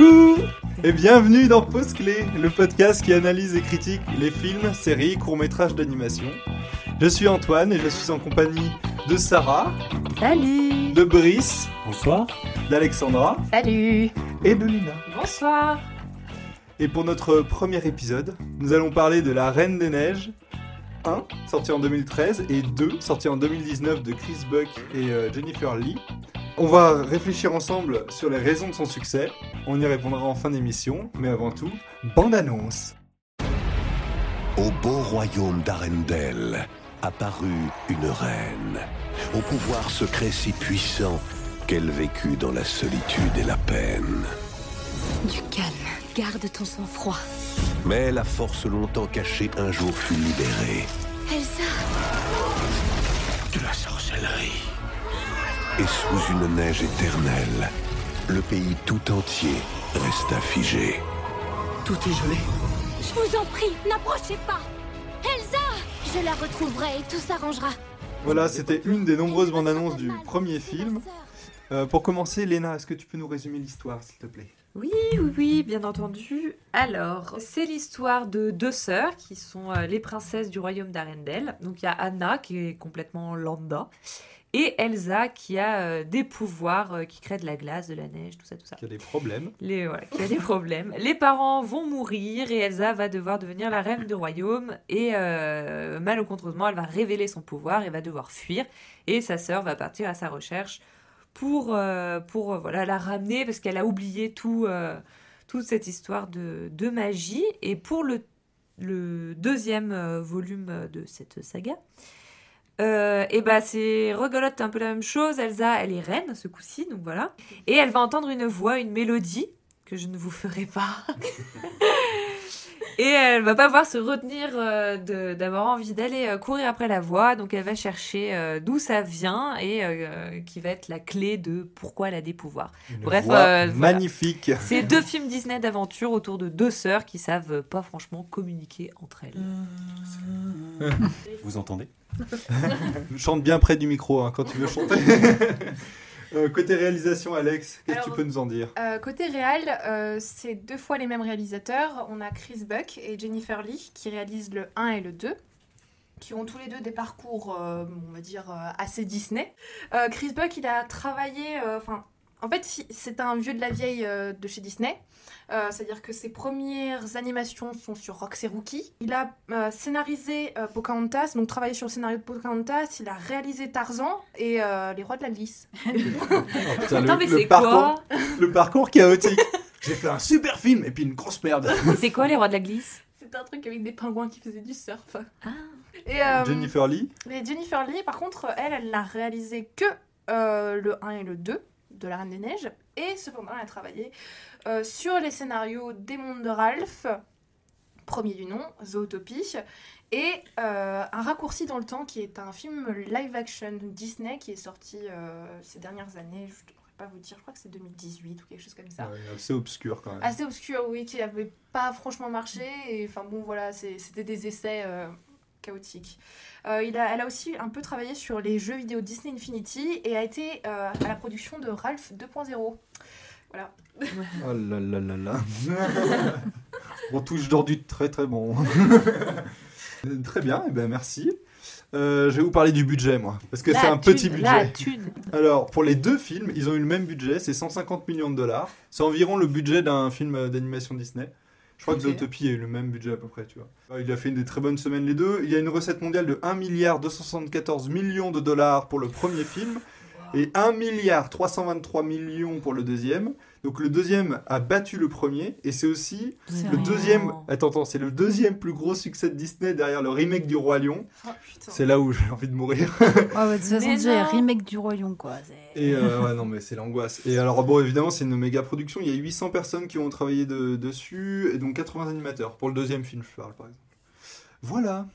Coucou et bienvenue dans Pause Clé, le podcast qui analyse et critique les films, séries, courts-métrages d'animation. Je suis Antoine et je suis en compagnie de Sarah, Salut de Brice, Bonsoir. d'Alexandra Salut et de Luna. Bonsoir Et pour notre premier épisode, nous allons parler de La Reine des Neiges 1, sorti en 2013, et 2, sorti en 2019 de Chris Buck et euh, Jennifer Lee. On va réfléchir ensemble sur les raisons de son succès. On y répondra en fin d'émission, mais avant tout, bande annonce. Au beau royaume d'Arendelle apparut une reine, au pouvoir secret si puissant qu'elle vécut dans la solitude et la peine. Du calme, garde ton sang-froid. Mais la force longtemps cachée un jour fut libérée Elsa, de la sorcellerie. Et sous une neige éternelle, le pays tout entier resta figé. Tout est gelé. je vous en prie, n'approchez pas Elsa Je la retrouverai et tout s'arrangera. Voilà, c'était une des nombreuses bandes annonces du premier film. Euh, pour commencer, Léna, est-ce que tu peux nous résumer l'histoire, s'il te plaît? Oui, oui, oui, bien entendu. Alors, c'est l'histoire de deux sœurs qui sont euh, les princesses du royaume d'Arendelle. Donc, il y a Anna qui est complètement lambda et Elsa qui a euh, des pouvoirs euh, qui créent de la glace, de la neige, tout ça, tout ça. Qui a des problèmes Les, voilà, qui a des problèmes. Les parents vont mourir et Elsa va devoir devenir la reine du royaume. Et euh, malencontreusement, elle va révéler son pouvoir et va devoir fuir. Et sa sœur va partir à sa recherche pour, euh, pour voilà, la ramener parce qu'elle a oublié tout, toute cette histoire de, de magie. Et pour le, le deuxième volume de cette saga, euh, et bah c'est regolote un peu la même chose. Elsa, elle est reine ce coup-ci, donc voilà. Et elle va entendre une voix, une mélodie que je ne vous ferai pas. Et elle va pas pouvoir se retenir euh, de- d'avoir envie d'aller euh, courir après la voix, donc elle va chercher euh, d'où ça vient et euh, qui va être la clé de pourquoi elle a des pouvoirs. Une Bref, voix euh, voilà. magnifique. C'est deux films Disney d'aventure autour de deux sœurs qui savent pas franchement communiquer entre elles. Vous entendez? Chante bien près du micro hein, quand tu veux chanter. Euh, côté réalisation, Alex, qu'est-ce que tu peux nous en dire? Euh, côté réal, euh, c'est deux fois les mêmes réalisateurs. On a Chris Buck et Jennifer Lee qui réalisent le 1 et le 2 qui ont tous les deux des parcours, on va dire, assez Disney. Chris Buck, il a travaillé... Enfin, en fait, c'est un vieux de la vieille euh, de chez Disney. Euh, C'est-à-dire que ses premières animations sont sur Rox et Rookie. Il a euh, scénarisé euh, Pocahontas, donc travaillé sur le scénario de Pocahontas. Il a réalisé Tarzan et euh, Les Rois de la Glisse. Oh, putain, Attends, le, mais le c'est parcours, quoi le parcours chaotique. J'ai fait un super film et puis une grosse merde. C'est quoi les rois de la glisse? C'était un truc avec des pingouins qui faisaient du surf. Ah. Et, euh, Jennifer Lee, mais Jennifer Lee, par contre, elle, elle n'a réalisé que euh, le 1 et le 2 de La Reine des Neiges. Et cependant, elle a travaillé euh, sur les scénarios des mondes de Ralph, premier du nom, Zootopie, et euh, Un raccourci dans le temps, qui est un film live-action Disney qui est sorti euh, ces dernières années. Je ne devrais pas vous dire, je crois que c'est 2018 ou quelque chose comme ça. Ouais, assez obscur quand même. assez obscur, oui, qui n'avait pas franchement marché. Et enfin bon, voilà, c'était des essais chaotiques. Euh, il a, elle a aussi un peu travaillé sur les jeux vidéo Disney Infinity et a été euh, à la production de Ralph 2.0. Voilà. Oh là là là là. On touche dans du très très bon. très bien, et ben merci. Euh, je vais vous parler du budget, moi, parce que La c'est un thune, petit La budget. thune. Alors, pour les deux films, ils ont eu le même budget, c'est 150 millions de dollars. C'est environ le budget d'un film d'animation Disney. Je crois que Ok. Zootopie a eu le même budget à peu près, tu vois. Euh, Il a fait une des très bonnes semaines les deux. Il y a une recette mondiale de 1 milliard 274 millions de dollars pour le premier film et 1 milliard 323 millions pour le deuxième. Donc le deuxième a battu le premier et c'est aussi le deuxième. Attends, attends, c'est le deuxième plus gros succès de Disney derrière le remake du Roi Lion. Oh. C'est là où j'ai envie de mourir. Ah ouais, de toute façon, Mais déjà, non. remake du Roi Lion, quoi. Et euh, ouais, non, mais c'est l'angoisse. Et alors, bon, évidemment, c'est une méga production. Il y a 800 personnes qui ont travaillé de- dessus, et donc 80 animateurs. Pour le deuxième film, je parle, par exemple. Voilà.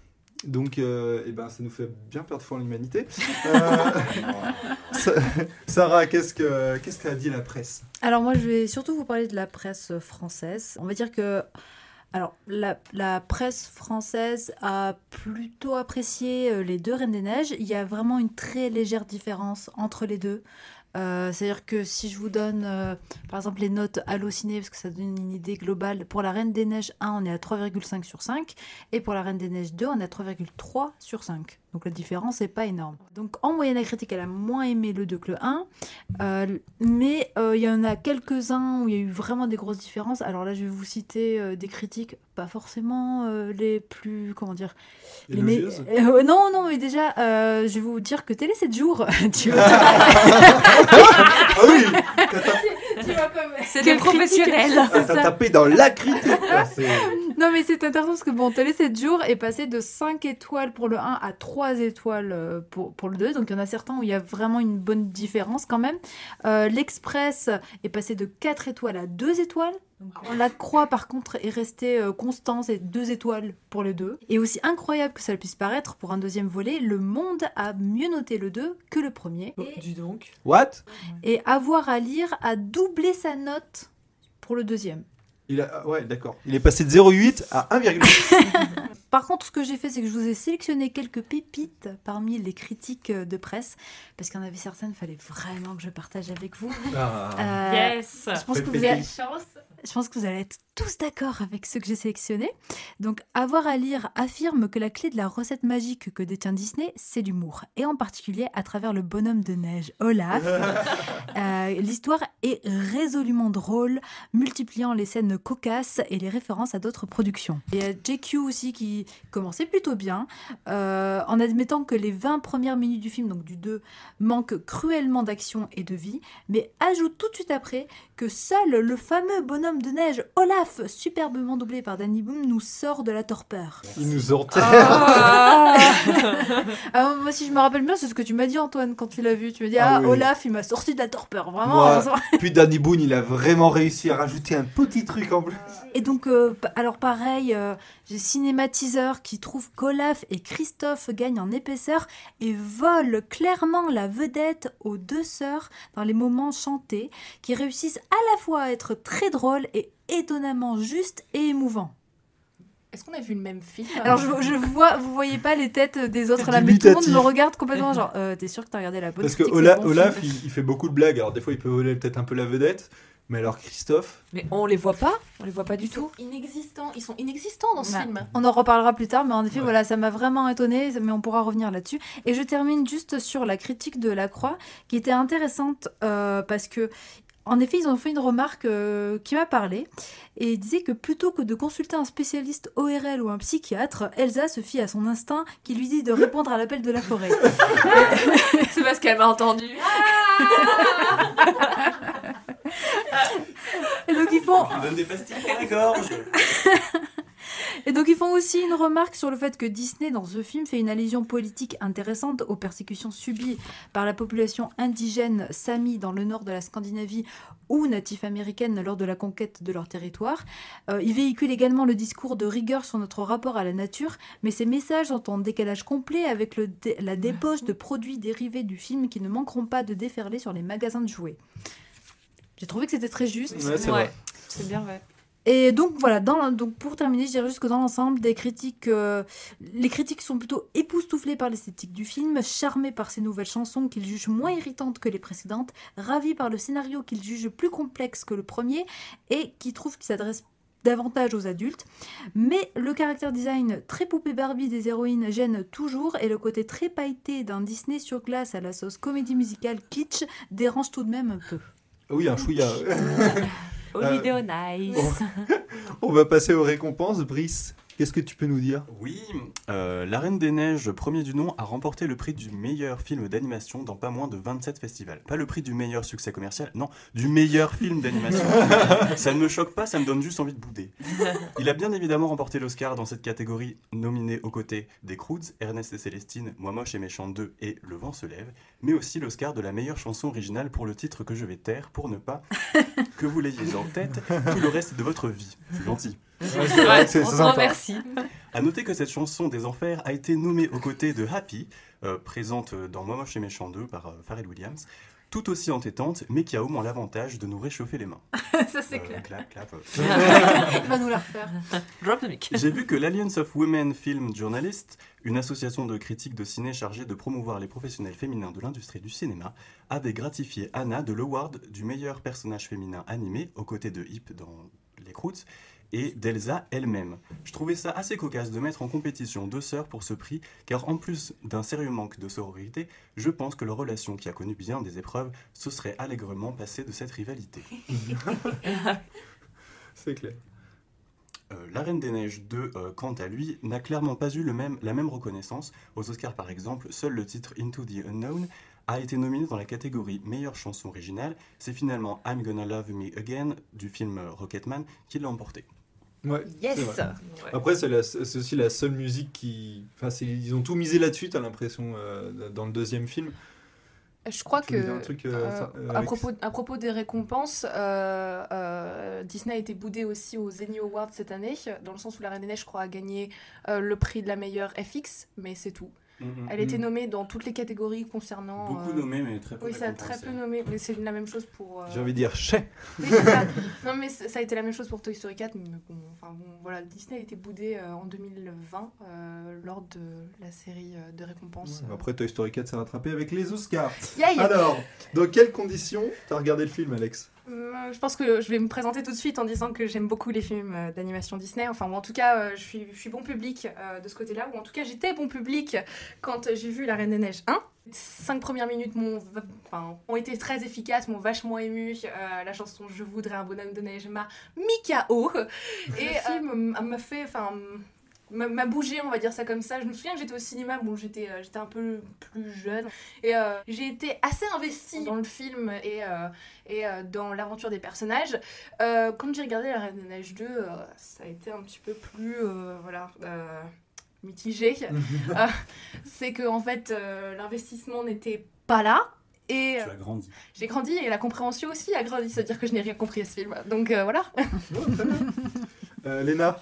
Donc, euh, eh ben, ça nous fait bien perdre foi en l'humanité. Euh, Sa- Sarah, qu'est-ce que qu'est-ce qu'a dit la presse? Alors moi, je vais surtout vous parler de la presse française. On va dire que... Alors, la, la presse française a plutôt apprécié euh, les deux Reines des Neiges. Il y a vraiment une très légère différence entre les deux. Euh, C'est-à-dire que si je vous donne, euh, par exemple, les notes hallucinées, parce que ça donne une idée globale, pour la Reine des Neiges 1, on est à 3,5 sur 5, et pour la Reine des Neiges 2, on est à 3,3 sur 5. Donc la différence n'est pas énorme. Donc en moyenne, la critique, elle a moins aimé le 2 que le 1, euh, mais euh, il y en a quelques-uns où il y a eu vraiment des grosses différences. Alors là, je vais vous citer euh, des critiques, pas forcément euh, les plus, comment dire, les euh, non, non, mais déjà, euh, je vais vous dire que Télé 7 jours, tu vois, Ah oui c'est t'as ça. tapé dans la critique c'est- Non, mais c'est intéressant parce que bon, Télé 7 jours est passé de 5 étoiles pour le 1 à 3 étoiles euh, pour, pour le 2. Donc il y en a certains où il y a vraiment une bonne différence quand même. Euh, L'Express est passé de 4 étoiles à 2 étoiles. Donc, la croix, par contre, est restée euh, constante, c'est 2 étoiles pour les deux. Et aussi incroyable que ça puisse paraître pour un deuxième volet, Le Monde a mieux noté le 2 que le premier. Oh, Et, dis donc. What? Et Avoir à lire a doublé sa note pour le deuxième. Il a... ah Ouais, d'accord. Il est passé de 0,8 à 1,8. Par contre, ce que j'ai fait, c'est que je vous ai sélectionné quelques pépites parmi les critiques de presse, parce qu'il y en avait certaines, il fallait vraiment que je partage avec vous. Ah. Euh, Yes. je pense, que vous allez, je pense que vous allez être tous d'accord avec ceux que j'ai sélectionnés. Donc, Avoir à lire affirme que la clé de la recette magique que détient Disney, c'est l'humour, et en particulier à travers le bonhomme de neige, Olaf. Euh, L'histoire est résolument drôle, multipliant les scènes cocasses et les références à d'autres productions. Il y a JQ aussi qui commençait plutôt bien, euh, en admettant que les 20 premières minutes du film, donc du 2, manquent cruellement d'action et de vie, mais ajoute tout de suite après que seul le fameux bonhomme de neige, Olaf, superbement doublé par Danny Boom, nous sort de la torpeur. Il nous enterre. Ah. Ah, moi, si je me rappelle bien, c'est ce que tu m'as dit, Antoine, quand tu l'as vu. Tu m'as dit, Ah ah, oui. Olaf, il m'a sorti de la torpeur, vraiment. Moi, puis Danny Boone, il a vraiment réussi à rajouter un petit truc en plus. Et donc, euh, alors pareil, euh, j'ai Cinématiseur qui trouve qu'Olaf et Christophe gagnent en épaisseur et volent clairement la vedette aux deux sœurs dans les moments chantés, qui réussissent à la fois à être très drôles et étonnamment justes et émouvants. Est-ce qu'on a vu le même film Alors je, je vois, vous voyez pas les têtes des autres là, mais tout le monde me regarde complètement genre, euh, t'es sûr que t'as regardé la bonne Parce que Ola- bon Olaf, film il, il fait beaucoup de blagues. Alors, des fois, il peut voler peut-être un peu la vedette. Mais alors, Christophe? Mais on les voit pas? On les voit pas du Ils sont tout? inexistants. Ils sont inexistants dans ce Ouais. film. On en reparlera plus tard, mais en effet, Ouais. voilà, ça m'a vraiment étonnée, mais on pourra revenir là-dessus. Et je termine juste sur la critique de la Croix, qui était intéressante euh, parce que, en effet, ils ont fait une remarque euh, qui m'a parlé et ils disaient que plutôt que de consulter un spécialiste ORL ou un psychiatre, Elsa se fie à son instinct qui lui dit de répondre à l'appel de la forêt. C'est parce qu'elle m'a entendu. Et donc ils font Je donne des pastilles pour la gorge. Et donc ils font aussi une remarque sur le fait que Disney dans ce film fait une allusion politique intéressante aux persécutions subies par la population indigène Sami dans le nord de la Scandinavie ou natif américaine lors de la conquête de leur territoire. Euh, il véhicule également le discours de rigueur sur notre rapport à la nature, mais ces messages sont en décalage complet avec le dé- la débauche de produits dérivés du film qui ne manqueront pas de déferler sur les magasins de jouets. J'ai trouvé que c'était très juste. Ouais, c'est Ouais. vrai. C'est bien vrai. Et donc voilà, dans, donc pour terminer, je dirais juste que dans l'ensemble, des critiques, euh, les critiques sont plutôt époustouflées par l'esthétique du film, charmés par ces nouvelles chansons qu'ils jugent moins irritantes que les précédentes, ravis par le scénario qu'ils jugent plus complexe que le premier et qui trouvent qu'il s'adresse davantage aux adultes. Mais le caractère design très poupée Barbie des héroïnes gêne toujours et le côté très pailleté d'un Disney sur glace à la sauce comédie musicale kitsch dérange tout de même un peu. Oui, un chouïa. Holiday on Ice. On va passer aux récompenses. Brice, qu'est-ce que tu peux nous dire? Oui, euh, La Reine des Neiges, premier du nom, a remporté le prix du meilleur film d'animation dans pas moins de 27 festivals. Pas le prix du meilleur succès commercial, non, du meilleur film d'animation. ça ne me choque pas, ça me donne juste envie de bouder. Il a bien évidemment remporté l'Oscar dans cette catégorie, nominé aux côtés des Croods, Ernest et Célestine, Moi moche et méchant 2 et Le vent se lève, mais aussi l'Oscar de la meilleure chanson originale pour le titre que je vais taire pour ne pas que vous l'ayez en tête tout le reste de votre vie. C'est gentil. Ouais, c'est vrai c'est on te sympa. remercie. À noter que cette chanson des enfers a été nommée aux côtés de Happy, euh, présente dans Moi moche et méchant 2 par euh, Pharrell Williams, tout aussi entêtante, mais qui a au moins l'avantage de nous réchauffer les mains. Ça, c'est Euh, clair. clap, clap. Il va nous la refaire. Drop the mic. J'ai vu que l'Alliance of Women Film Journalists, une association de critiques de ciné chargée de promouvoir les professionnels féminins de l'industrie du cinéma, avait gratifié Anna de l'award du meilleur personnage féminin animé aux côtés de Hip dans Les Croûtes et d'Elsa elle-même. Je trouvais ça assez cocasse de mettre en compétition deux sœurs pour ce prix, car en plus d'un sérieux manque de sororité, je pense que leur relation qui a connu bien des épreuves se serait allègrement passée de cette rivalité. C'est clair. Euh, la Reine des Neiges 2, euh, quant à lui, n'a clairement pas eu le même, la même reconnaissance. Aux Oscars, par exemple, seul le titre Into the Unknown a été nominé dans la catégorie meilleure chanson originale. C'est finalement I'm Gonna Love Me Again du film euh, Rocketman qui l'a emporté. Ouais, Yes. Ouais. Après, c'est aussi la seule musique qui. Enfin, ils ont tout misé là-dessus, t'as l'impression, euh, dans le deuxième film. Je crois Tu que truc, euh, euh, ça- à, propos, à propos des récompenses, euh, Disney a été boudé aussi aux Emmy Awards cette année, dans le sens où La Reine des Neiges, je crois, a gagné le prix de la meilleure FX, mais c'est tout. Elle était Mhm. nommée dans toutes les catégories concernant. Beaucoup euh, nommé, mais très peu Oui, ça a très peu nommé, mais c'est la même chose pour. euh, J'ai envie de dire chais. oui. Non, mais ça a été la même chose pour Toy Story 4, mais bon, enfin, bon, voilà, Disney a été boudé euh, en 2020 euh, lors de la série euh, de récompenses. euh. Après, Toy Story 4 s'est rattrapé avec les Oscars. Yay Alors, dans quelles conditions t'as regardé le film, Alex? Euh, Je pense que je vais me présenter tout de suite en disant que j'aime beaucoup les films euh, d'animation Disney. Enfin, ou en tout cas, euh, je suis, je suis bon public euh, de ce côté-là. Ou en tout cas, j'étais bon public quand j'ai vu La Reine des Neiges 1. Cinq premières minutes m'ont, enfin, ont été très efficaces, m'ont vachement ému. Euh, la chanson Je voudrais un bonhomme de neige m'a mis KO. Et le film m'a fait, enfin, m'a m'a bougé, on va dire ça comme ça. Je me souviens que j'étais au cinéma, bon, j'étais euh, j'étais un peu plus jeune. Et euh, j'ai été assez investie dans le film et, euh, et euh, dans l'aventure des personnages. Euh, quand j'ai regardé La Reine des Neiges 2, euh, ça a été un petit peu plus, euh, voilà, euh, mitigé. Euh, C'est que, en fait, euh, l'investissement n'était pas là. Et Tu as grandi. j'ai grandi et la compréhension aussi a grandi, c'est-à-dire que je n'ai rien compris à ce film. Donc euh, voilà. Euh, Léna?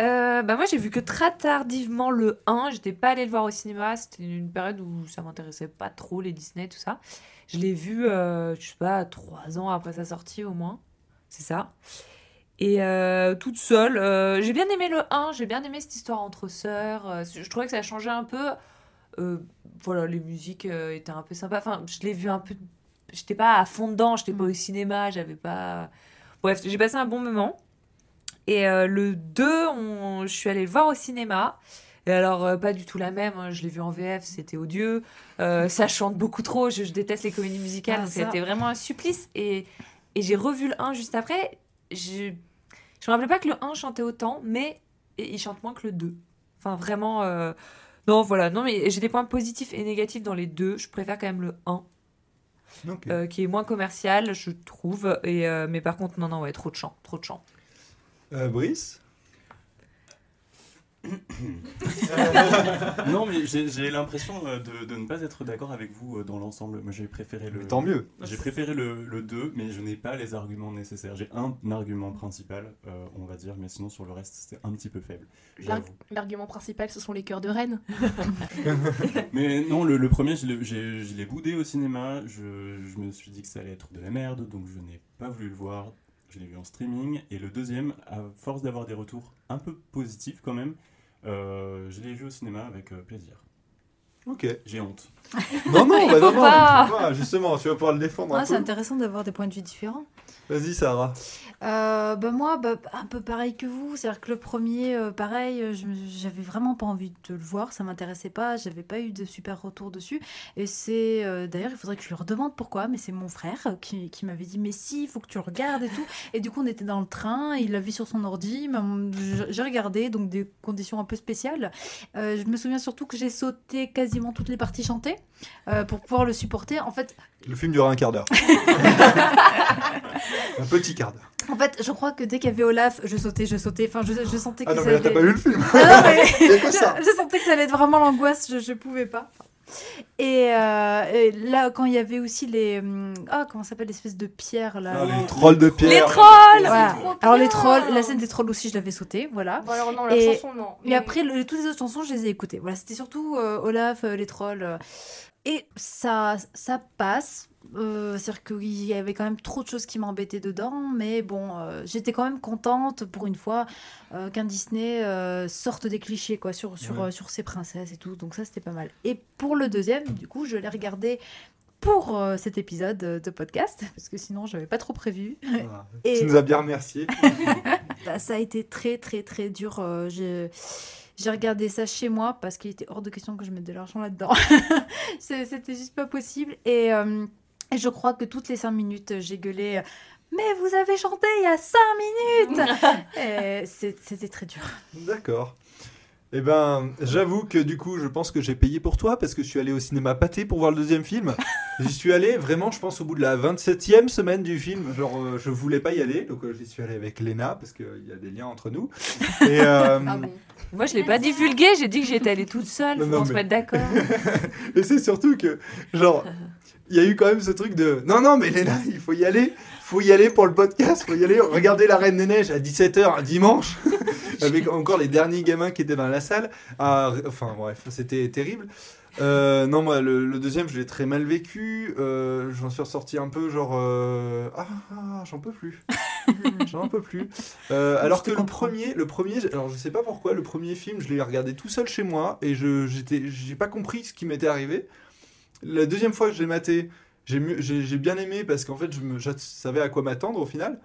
Euh, bah moi j'ai vu que très tardivement le 1, j'étais pas allée le voir au cinéma, c'était une période où ça m'intéressait pas trop les Disney tout ça. Je l'ai vu euh, je sais pas trois ans après sa sortie au moins, c'est ça. Et euh, toute seule, euh, j'ai bien aimé le 1, j'ai bien aimé cette histoire entre sœurs, je trouvais que ça changeait un peu. Voilà, les musiques étaient un peu sympas, enfin je l'ai vu un peu, j'étais pas à fond dedans, j'étais pas au cinéma, j'avais pas... Bref, j'ai passé un bon moment. Et euh, le 2, on- je suis allée le voir au cinéma. Et alors, euh, pas du tout la même. hein, Je l'ai vu en VF, c'était odieux. Euh, ça chante beaucoup trop. Je, je déteste les comédies musicales. Ah. C'était vraiment un supplice. Et, et j'ai revu le 1 juste après. Je, je me rappelais pas que le 1 chantait autant, mais il chante moins que le 2. Enfin, vraiment. euh, Non, voilà. Non, mais j'ai des points positifs et négatifs dans les deux. Je préfère quand même le 1, Ok. euh, qui est moins commercial, je trouve. Et, euh, mais par contre, non, non, ouais, trop de chant. Trop de chant. Euh, Brice non, mais j'ai l'impression euh, de, de ne pas être d'accord avec vous euh, dans l'ensemble. Moi, j'ai préféré le. Tant mieux. J'ai préféré le, le 2, mais je n'ai pas les arguments nécessaires. J'ai un argument principal, euh, on va dire, mais sinon sur le reste, c'était un petit peu faible. L'argument principal, ce sont les cœurs de reine. Mais non, le, le premier, je l'ai- j'ai- je l'ai boudé au cinéma. Je, je me suis dit que ça allait être de la merde, donc je n'ai pas voulu le voir. Je l'ai vu en streaming. Et le deuxième, à force d'avoir des retours un peu positifs quand même, euh, je l'ai vu au cinéma avec euh, plaisir. Ok. J'ai honte. Non, non, bah, non, non, pas. justement, tu vas pouvoir le défendre un Ah, c'est peu. intéressant d'avoir des points de vue différents. Vas-y, Sarah. Euh, bah moi, bah, un peu pareil que vous. C'est-à-dire que le premier, euh, pareil, euh, je j'avais vraiment pas envie de le voir. Ça m'intéressait pas. J'avais pas eu de super retour dessus. Et c'est euh, d'ailleurs, il faudrait que je lui redemande pourquoi. Mais c'est mon frère qui, qui m'avait dit mais si, il faut que tu le regardes et tout. Et du coup, on était dans le train. Il l'a vu sur son ordi. J'ai j'ai regardé, donc des conditions un peu spéciales. Euh, je me souviens surtout que j'ai sauté quasiment toutes les parties chantées euh, pour pouvoir le supporter. En fait, Le film dure un quart d'heure. un petit quart d'heure. en fait, je crois que dès qu'il y avait Olaf, je sautais, je sautais. Enfin, je, je sentais que Ah non, ça mais là, t'as allait- pas vu le film Ah non, mais- Il y a que ça. je, je sentais que ça allait être vraiment l'angoisse, je, je pouvais pas. Et, euh, et là, quand il y avait aussi les. hum, Ah, comment ça s'appelle l'espèce de pierre là Ah, les trolls de pierre. Les trolls Voilà. Alors, les trolls, la scène des trolls aussi, je l'avais sauté, voilà. Bon, alors non, la Et- chanson, non. Et après, le- toutes les autres chansons, je les ai écoutées. Voilà, c'était surtout euh, Olaf, euh, les trolls. euh. Et ça, ça passe. Euh, C'est-à-dire qu'il y avait quand même trop de choses qui m'embêtaient dedans, mais bon, euh, j'étais quand même contente pour une fois euh, qu'un Disney sorte des clichés quoi sur sur, Ouais. sur ses princesses et tout. Donc ça c'était pas mal. Et pour le deuxième, du coup, je l'ai regardé pour cet épisode de podcast parce que sinon j'avais pas trop prévu. Voilà. Et- Tu nous as bien remercié. Bah, ça a été très très très dur. j'ai- J'ai regardé ça chez moi parce qu'il était hors de question que je mette de l'argent là-dedans. C'était juste pas possible. Et, euh, et je crois que toutes les cinq minutes, j'ai gueulé Mais vous avez chanté il y a cinq minutes Et c'est- C'était très dur. D'accord. Eh ben, j'avoue que du coup, je pense que j'ai payé pour toi parce que je suis allé au cinéma pâté pour voir le deuxième film. J'y suis allé vraiment, je pense, au bout de la 27e semaine du film. Genre, euh, je voulais pas y aller, donc euh, j'y suis allé avec Léna parce qu'il y a des liens entre nous. Et, euh, Ah bon. Moi, je l'ai pas divulgué, j'ai dit que j'étais allée toute seule, Non, faut qu'on se mais- mettre d'accord. et c'est surtout que, genre, il y a eu quand même ce truc de non, non, mais Léna, il faut y aller. Faut y aller pour le podcast, faut y aller. Regardez La Reine des Neiges à 17h un dimanche, avec encore les derniers gamins qui étaient dans la salle. Ah, enfin, bref, c'était terrible. Euh, non, moi, le, le deuxième, je l'ai très mal vécu. Euh, j'en suis ressorti un peu genre. euh, Ah, ah, j'en peux plus. j'en peux plus. Alors que le premier, le premier, alors je sais pas pourquoi, le premier film, je l'ai regardé tout seul chez moi et je j'étais, j'ai pas compris ce qui m'était arrivé. La deuxième fois que je l'ai maté, j'ai j'ai j'ai bien aimé parce qu'en fait, je, me, je savais à quoi m'attendre au final.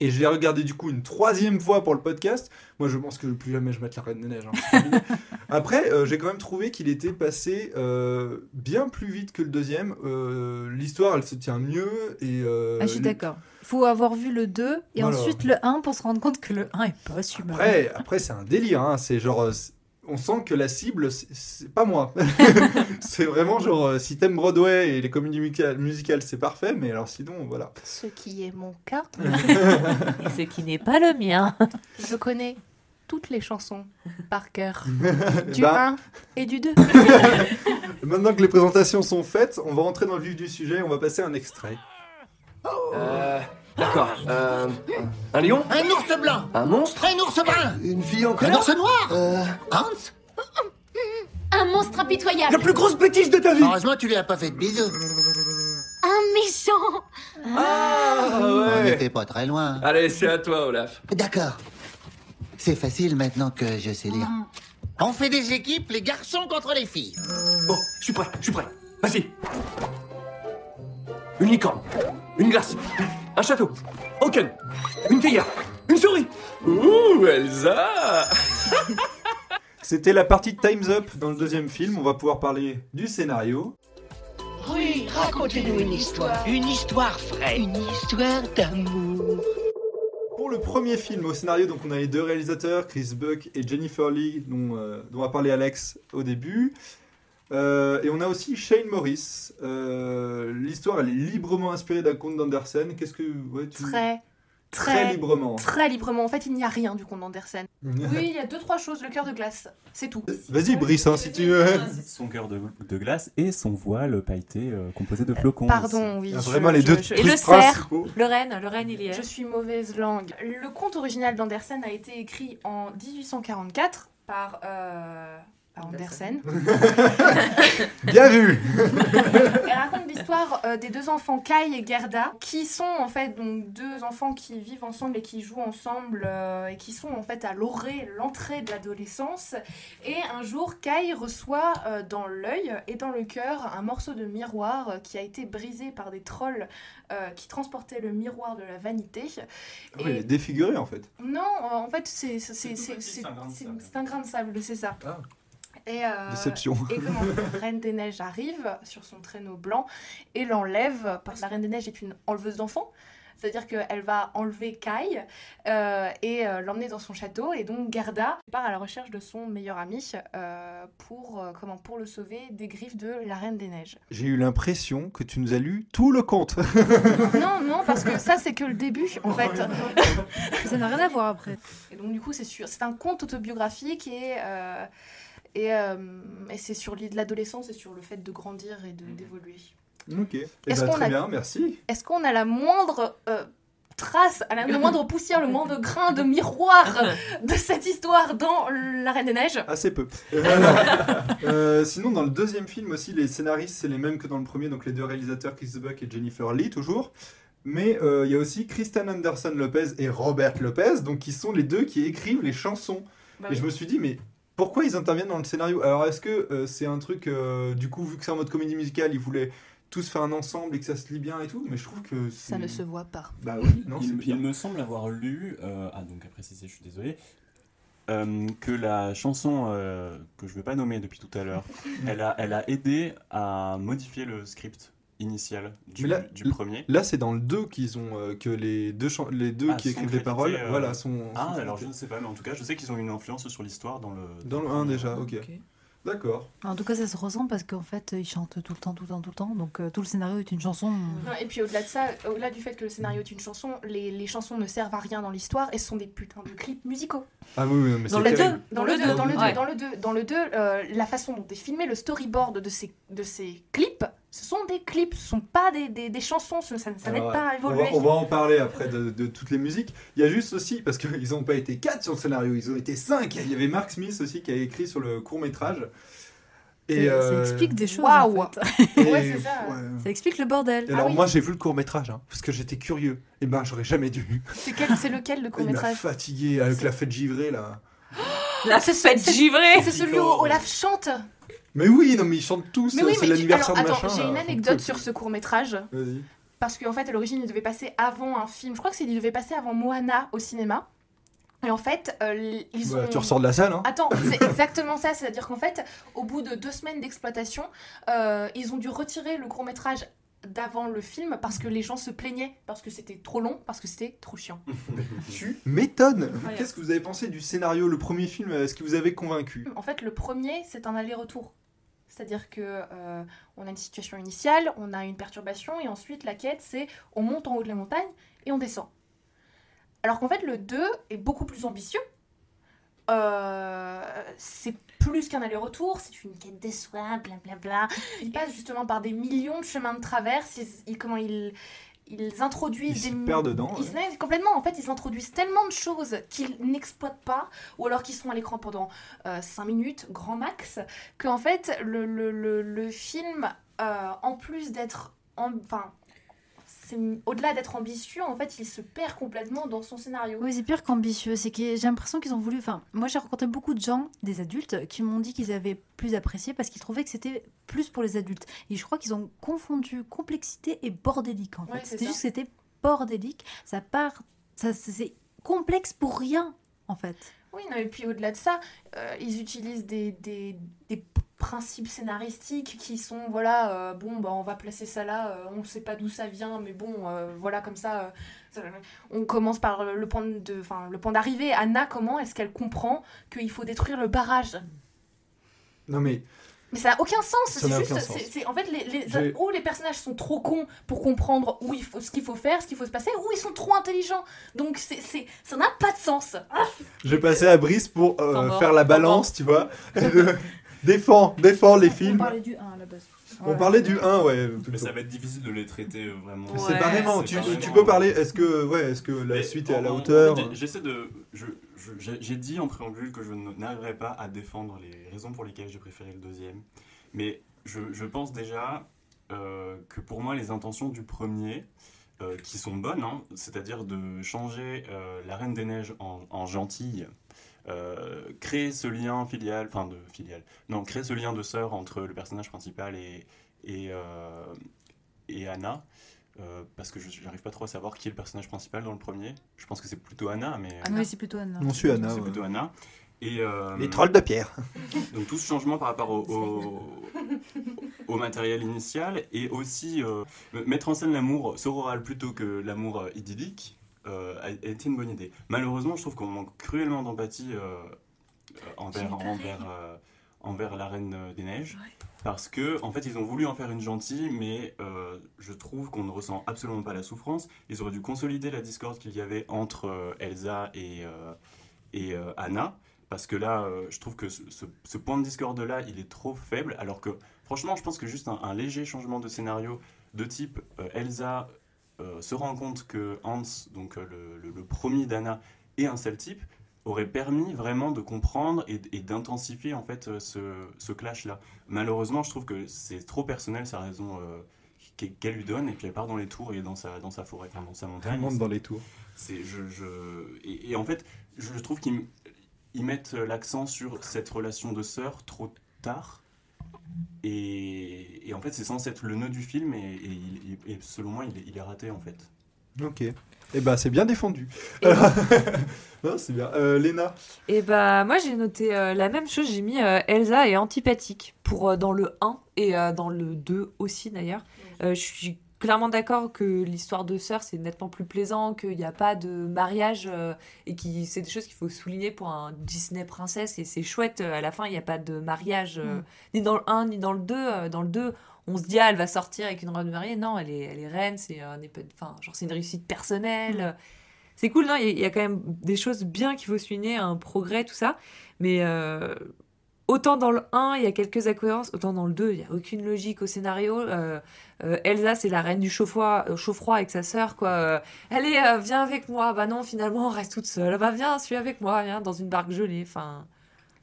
Et je l'ai regardé du coup une troisième fois pour le podcast. Moi, je pense que plus jamais je mette la Reine des Neiges. hein. Après, euh, j'ai quand même trouvé qu'il était passé euh, bien plus vite que le deuxième. Euh, L'histoire, elle se tient mieux. Et, Ah, je suis d'accord. Il faut avoir vu le 2 et Voilà. ensuite le 1 pour se rendre compte que le 1 est pas super. Après, après c'est un délire. hein. C'est genre. On sent que la cible, c'est- pas moi. c'est vraiment genre, euh, si t'aimes Broadway et les comédies musicales, musicales, c'est parfait, mais alors sinon, voilà. Ce qui est mon cas. Et ce qui n'est pas le mien. Je connais toutes les chansons par cœur. Du Bah, 1 et du 2. maintenant que les présentations sont faites, on va rentrer dans le vif du sujet, on va passer un extrait. Euh. D'accord. Euh. Un lion Un ours blanc Un monstre Un ours brun Une fille en Un ours noir Euh. Hans Un monstre impitoyable. La plus grosse bêtise de ta vie Heureusement, tu lui as pas fait de bisous. Un méchant. Ah On ouais n'était pas très loin. Allez, c'est à toi, Olaf. D'accord. C'est facile maintenant que je sais lire. On fait des équipes, les garçons contre les filles. Bon, je suis prêt, je suis prêt. Vas-y. Une licorne. Une glace. Un château. Aucun. Une théière. Une souris. Ouh, Elsa C'était la partie de Time's Up dans le deuxième film, on va pouvoir parler du scénario. Oui, racontez-nous une histoire. Une histoire vraie. Une histoire d'amour. Pour le premier film au scénario, donc on a les deux réalisateurs, Chris Buck et Jennifer Lee, dont, euh, dont a parlé Alex au début. Euh, et on a aussi Shane Morris. Euh, L'histoire, elle est librement inspirée d'un conte d'Andersen. Qu'est-ce que. ouais, tu- Très, Très très, librement. très librement. En fait, il n'y a rien du conte d'Andersen. Oui, il y a deux, trois choses. Le cœur de glace, c'est tout. Vas-y, Brice, hein, si tu veux. Son cœur de, de glace et son voile pailleté euh, composé de flocons. Pardon, oui. Ah, je- vraiment, les je- deux je- Et le cerf. Le renne, le renne, il y est. Je suis mauvaise langue. Le conte original d'Andersen a été écrit en 1844 par, euh, Andersen. Bien vu Elle raconte l'histoire euh, des deux enfants Kai et Gerda, qui sont en fait donc deux enfants qui vivent ensemble et qui jouent ensemble euh, et qui sont en fait à l'orée, l'entrée de l'adolescence. Et un jour, Kai reçoit euh, dans l'œil et dans le cœur un morceau de miroir euh, qui a été brisé par des trolls euh, qui transportaient le miroir de la vanité. Ah oui, elle est défigurée en fait. Non, euh, en fait, c'est c'est- c'est- c'est- c'est- c'est- c'est un grain de sable, c'est ça. Ah. Et, euh, Déception. et comment la Reine des Neiges arrive sur son traîneau blanc et l'enlève, parce que la Reine des Neiges est une enleveuse d'enfants. C'est-à-dire qu'elle va enlever Kai euh, et euh, l'emmener dans son château. Et donc Gerda part à la recherche de son meilleur ami euh, pour, euh, comment, pour le sauver des griffes de la Reine des Neiges. J'ai eu l'impression que tu nous as lu tout le conte. non, non, parce que ça c'est que le début en fait. Ça n'a rien à voir après. Et donc du coup, c'est sûr, c'est un conte autobiographique et euh, et, euh, et c'est sur l'idée de l'adolescence et sur le fait de grandir et de d'évoluer. ok. Eh Est-ce ben, qu'on très a- bien, merci. Est-ce qu'on a la moindre euh, trace, à la moindre poussière, le moindre grain de miroir de cette histoire dans La Reine des Neiges? Assez peu. Euh, sinon, dans le deuxième film aussi, les scénaristes, c'est les mêmes que dans le premier, donc les deux réalisateurs, Chris Buck et Jennifer Lee, toujours. Mais euh, il y a aussi Kristen Anderson Lopez et Robert Lopez, donc qui sont les deux qui écrivent les chansons. Bah et je me suis dit, mais pourquoi ils interviennent dans le scénario? Alors, est-ce que euh, c'est un truc, euh, du coup, vu que c'est en mode comédie musicale, ils voulaient tous faire un ensemble et que ça se lit bien et tout? Mais je trouve que Ça ne se voit pas. Bah oui, non, c'est il, il me semble avoir lu, euh, ah donc à préciser, je suis désolé, euh, que la chanson euh, que je ne vais pas nommer depuis tout à l'heure, elle a, elle a aidé à modifier le script initial du, Mais là- du premier. Là, c'est dans le 2 qu'ils ont euh, que les deux, les deux Ah, qui écrivent les paroles, euh, voilà, sont. Ah, sont alors je ne sais pas, mais en tout cas, je sais qu'ils ont une influence sur l'histoire dans le. Dans le 1 déjà, ok. D'accord. En tout cas, ça se ressent parce qu'en fait, ils chantent tout le temps, tout le temps, tout le temps. Donc, euh, tout le scénario est une chanson. Non, Et puis au-delà de ça, au-delà du fait que le scénario est une chanson, les, les chansons ne servent à rien dans l'histoire et ce sont des putains de clips musicaux. Ah oui, oui, mais Dans c'est le deux. Dans le 2, dans le 2, Ouais. dans le 2, dans le 2, euh, la façon dont est filmé le storyboard de ces, de ces clips, ce sont des clips, ce sont pas des, des, des chansons, ça, ça n'aide Alors, pas à on évoluer. va, on va en parler après de, de toutes les musiques. Il y a juste aussi, parce qu'ils n'ont pas été 4 sur le scénario, ils ont été 5. Il y avait Mark Smith aussi qui a écrit sur le court métrage. Et ça euh, explique des choses. Waouh. en fait. et- Ouais, c'est ça. ouais. Ça explique le bordel. Et alors Ah oui. moi j'ai vu le court métrage hein, parce que j'étais curieux. Et ben j'aurais jamais dû. C'est quel- c'est lequel le Il m'a court-métrage fatigué avec la fête givrée là. La fête givrée C'est celui où Olaf chante Mais oui, non mais ils chantent tous. Mais oui, c'est l'anniversaire de machin. j'ai une J'en anecdote peux sur ce court-métrage. Vas-y. Parce qu'en fait, à l'origine, il devait passer avant un film. Je crois que c'est il devait passer avant Moana au cinéma. Et en fait, euh, ils Bah, ont. Tu ressors de la salle hein. Attends, c'est exactement ça. C'est-à-dire qu'en fait, au bout de deux semaines d'exploitation, euh, ils ont dû retirer le court métrage d'avant le film parce que les gens se plaignaient, parce que c'était trop long, parce que c'était trop chiant. Tu m'étonnes. Qu'est-ce que vous avez pensé du scénario, le premier film? Est-ce que vous avez convaincu? En fait, le premier, c'est un aller-retour. C'est-à-dire que euh, on a une situation initiale, on a une perturbation, et ensuite la quête, c'est on monte en haut de la montagne et on descend. Alors qu'en fait, le 2 est beaucoup plus ambitieux. Euh, c'est plus qu'un aller-retour, c'est une quête des soins, blablabla. Il passe justement par des millions de chemins de traverse. Comment ils, ils introduisent Ils des perdent dedans, Ils- ouais, complètement. En fait, ils introduisent tellement de choses qu'ils n'exploitent pas, ou alors qu'ils sont à l'écran pendant 5 minutes, grand max, qu'en fait, le, le, le, le film, euh, en plus d'être. en- Enfin. Au-delà d'être ambitieux, en fait, il se perd complètement dans son scénario. Oui, c'est pire qu'ambitieux. C'est que j'ai l'impression qu'ils ont voulu. Enfin, moi, j'ai rencontré beaucoup de gens, des adultes, qui m'ont dit qu'ils avaient plus apprécié parce qu'ils trouvaient que c'était plus pour les adultes. Et je crois qu'ils ont confondu complexité et bordélique en fait. Ouais, c'était juste que c'était bordélique. Ça part. Ça, c'est complexe pour rien en fait. Oui, non, et puis au-delà de ça, euh, ils utilisent des, des, des principes scénaristiques qui sont, voilà, euh, bon, bah, on va placer ça là, euh, on ne sait pas d'où ça vient, mais bon, euh, voilà, comme ça, euh, ça- on commence par le point de, enfin, le point d'arrivée. Anna, comment est-ce qu'elle comprend qu'il faut détruire le barrage? Non mais mais ça n'a aucun sens. C'est juste, c'est- en fait, les, les, ou les personnages sont trop cons pour comprendre où il faut, ce qu'il faut faire, ce qu'il faut se passer, ou ils sont trop intelligents. Donc c'est, c'est, ça n'a pas de sens. Ah, je vais passer à Brice pour euh, faire la balance, tu vois. défends, défends les On films. parlait du 1 à la base. On parlait du 1, ouais. Mais ça va être difficile de les traiter euh, vraiment. C'est pareillement, tu, C'est tu peux parler, est-ce que, ouais, est-ce que la Mais suite est à la hauteur J'essaie de. J'ai j'ai dit en préambule que je n'arriverais pas à défendre les raisons pour lesquelles j'ai préféré le deuxième. Mais je, je pense déjà euh, que pour moi, les intentions du premier, euh, qui sont bonnes, hein, c'est-à-dire de changer euh, la Reine des Neiges en, en gentille, euh, créer ce lien filial, enfin de filial, non, créer ce lien de sœur entre le personnage principal et, et, euh, et Anna. euh, parce que je n'arrive pas trop à savoir qui est le personnage principal dans le premier. Je pense que c'est plutôt Anna, mais Oui, c'est plutôt Anna. On suit Anna, c'est ouais. plutôt Anna. Et, euh, Les trolls de pierre. Donc tout ce changement par rapport au, au, au matériel initial et aussi euh, mettre en scène l'amour sororal plutôt que l'amour idyllique a, a été une bonne idée. Malheureusement, je trouve qu'on manque cruellement d'empathie euh, euh, envers, envers, euh, envers la Reine euh, des Neiges. Parce que, en fait, ils ont voulu en faire une gentille, mais euh, je trouve qu'on ne ressent absolument pas la souffrance. Ils auraient dû consolider la discorde qu'il y avait entre euh, Elsa et, euh, et euh, Anna. Parce que là, euh, je trouve que ce, ce- ce point de discorde-là, il est trop faible. Alors que, franchement, je pense que juste un, un léger changement de scénario de type euh, Elsa euh, se rend compte que Hans, donc euh, le, le- le premier d'Anna, est un sale type, aurait permis vraiment de comprendre et, et d'intensifier en fait euh, ce, ce clash-là. Malheureusement, je trouve que c'est trop personnel sa raison euh, qu'elle lui donne, et puis elle part dans les tours et dans sa, dans sa forêt, enfin, dans sa montagne. Elle monte dans les tours. C'est, je, je, et, et en fait, je trouve qu'ils ils mettent l'accent sur cette relation de sœur trop tard. Et, et en fait, c'est censé être le nœud du film, et, et il- et selon moi, il est, il est raté en fait. Ok. Et bah c'est bien défendu. Non, c'est bien. Euh, Léna Et bah moi j'ai noté euh, la même chose, j'ai mis euh, Elsa est antipathique pour euh, dans le 1 et euh, dans le 2 aussi d'ailleurs. Euh, je suis clairement d'accord que l'histoire de sœurs c'est nettement plus plaisant, qu'il n'y a pas de mariage euh, et qui c'est des choses qu'il faut souligner pour un Disney princesse et c'est chouette euh, à la fin il n'y a pas de mariage euh, Mm. ni dans le 1 ni dans le 2 Euh, dans le 2 on se dit ah elle va sortir avec une robe mariée non elle est elle est reine c'est un enfin genre c'est une réussite personnelle c'est cool, non Il y, y a quand même des choses bien qu'il faut souligner, un progrès, tout ça. Mais autant dans le 1, il y a quelques incohérences, autant dans le 2, il n'y a aucune logique au scénario. Euh, euh, Elsa, c'est la reine du chaud-froid euh, avec sa sœur, quoi. Euh, Allez, euh, viens avec moi. Bah non, finalement, on reste toute seule. Bah viens, suis avec moi, viens, dans une barque gelée. Enfin,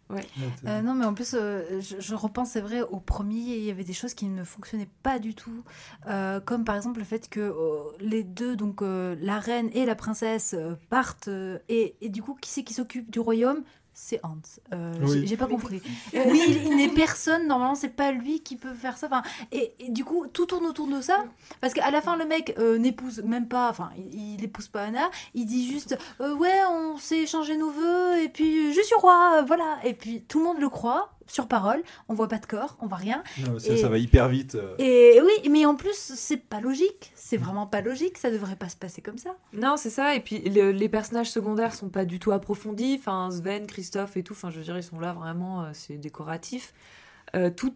ouais. Euh, non, mais en plus, euh, je, je repense, c'est vrai, au premier, il y avait des choses qui ne fonctionnaient pas du tout. Euh, comme par exemple le fait que euh, les deux, donc euh, la reine et la princesse, euh, partent. euh, et, et du coup, qui c'est qui s'occupe du royaume? C'est Hans. Euh, Oui. j'ai- pas compris. Euh, oui, il, n'est personne. Normalement, c'est pas lui qui peut faire ça. Enfin, et, et du coup, tout tourne autour de ça. Parce qu'à la fin, le mec euh, n'épouse même pas. Enfin, il, il épouse pas Anna. Il dit juste euh, Ouais, on s'est échangé nos vœux. Et puis, je suis roi. Voilà. Et puis, tout le monde le croit. Sur parole. On voit pas de corps. On voit rien. Non, ça, Et- ça va hyper vite. euh. Et oui, mais en plus, c'est pas logique. C'est vraiment pas logique. Ça devrait pas se passer comme ça. Non, c'est ça. Et puis le- les personnages secondaires sont pas du tout approfondis. Enfin, Sven, Christophe et tout. Enfin, je veux dire, ils sont là vraiment, euh, c'est décoratif. Euh, tout.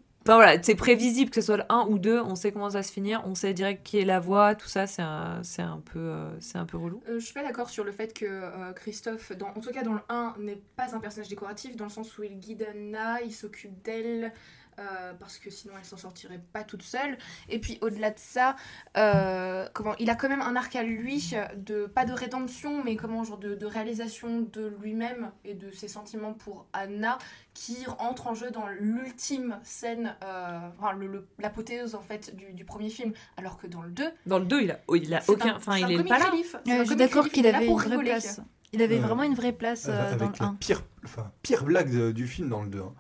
C'est prévisible que ce soit le 1 ou 2, on sait comment ça va se finir, on sait direct qui est la voix, tout ça, c'est un, c'est un, peu, euh, c'est un peu relou. Euh, je suis pas d'accord sur le fait que euh, Christophe, dans, en tout cas dans le 1, n'est pas un personnage décoratif, dans le sens où il guide Anna, il s'occupe d'elle, euh, parce que sinon elle s'en sortirait pas toute seule. Et puis au-delà de ça, euh, comment, il a quand même un arc à lui, de, pas de rédemption, mais comment, genre de, de réalisation de lui-même et de ses sentiments pour Anna, qui entre en jeu dans l'ultime scène, euh, enfin, le- le- l'apothéose en fait du, du premier film, alors que dans le 2, Dans le 2, il a, oh, il a aucun. un- Enfin, il est pas là. Ouais, je suis d'accord qu'il avait une vraie place. Il avait vraiment une vraie place euh, dans le la 1. pire, enfin, pire blague de- du film dans le 2. hein.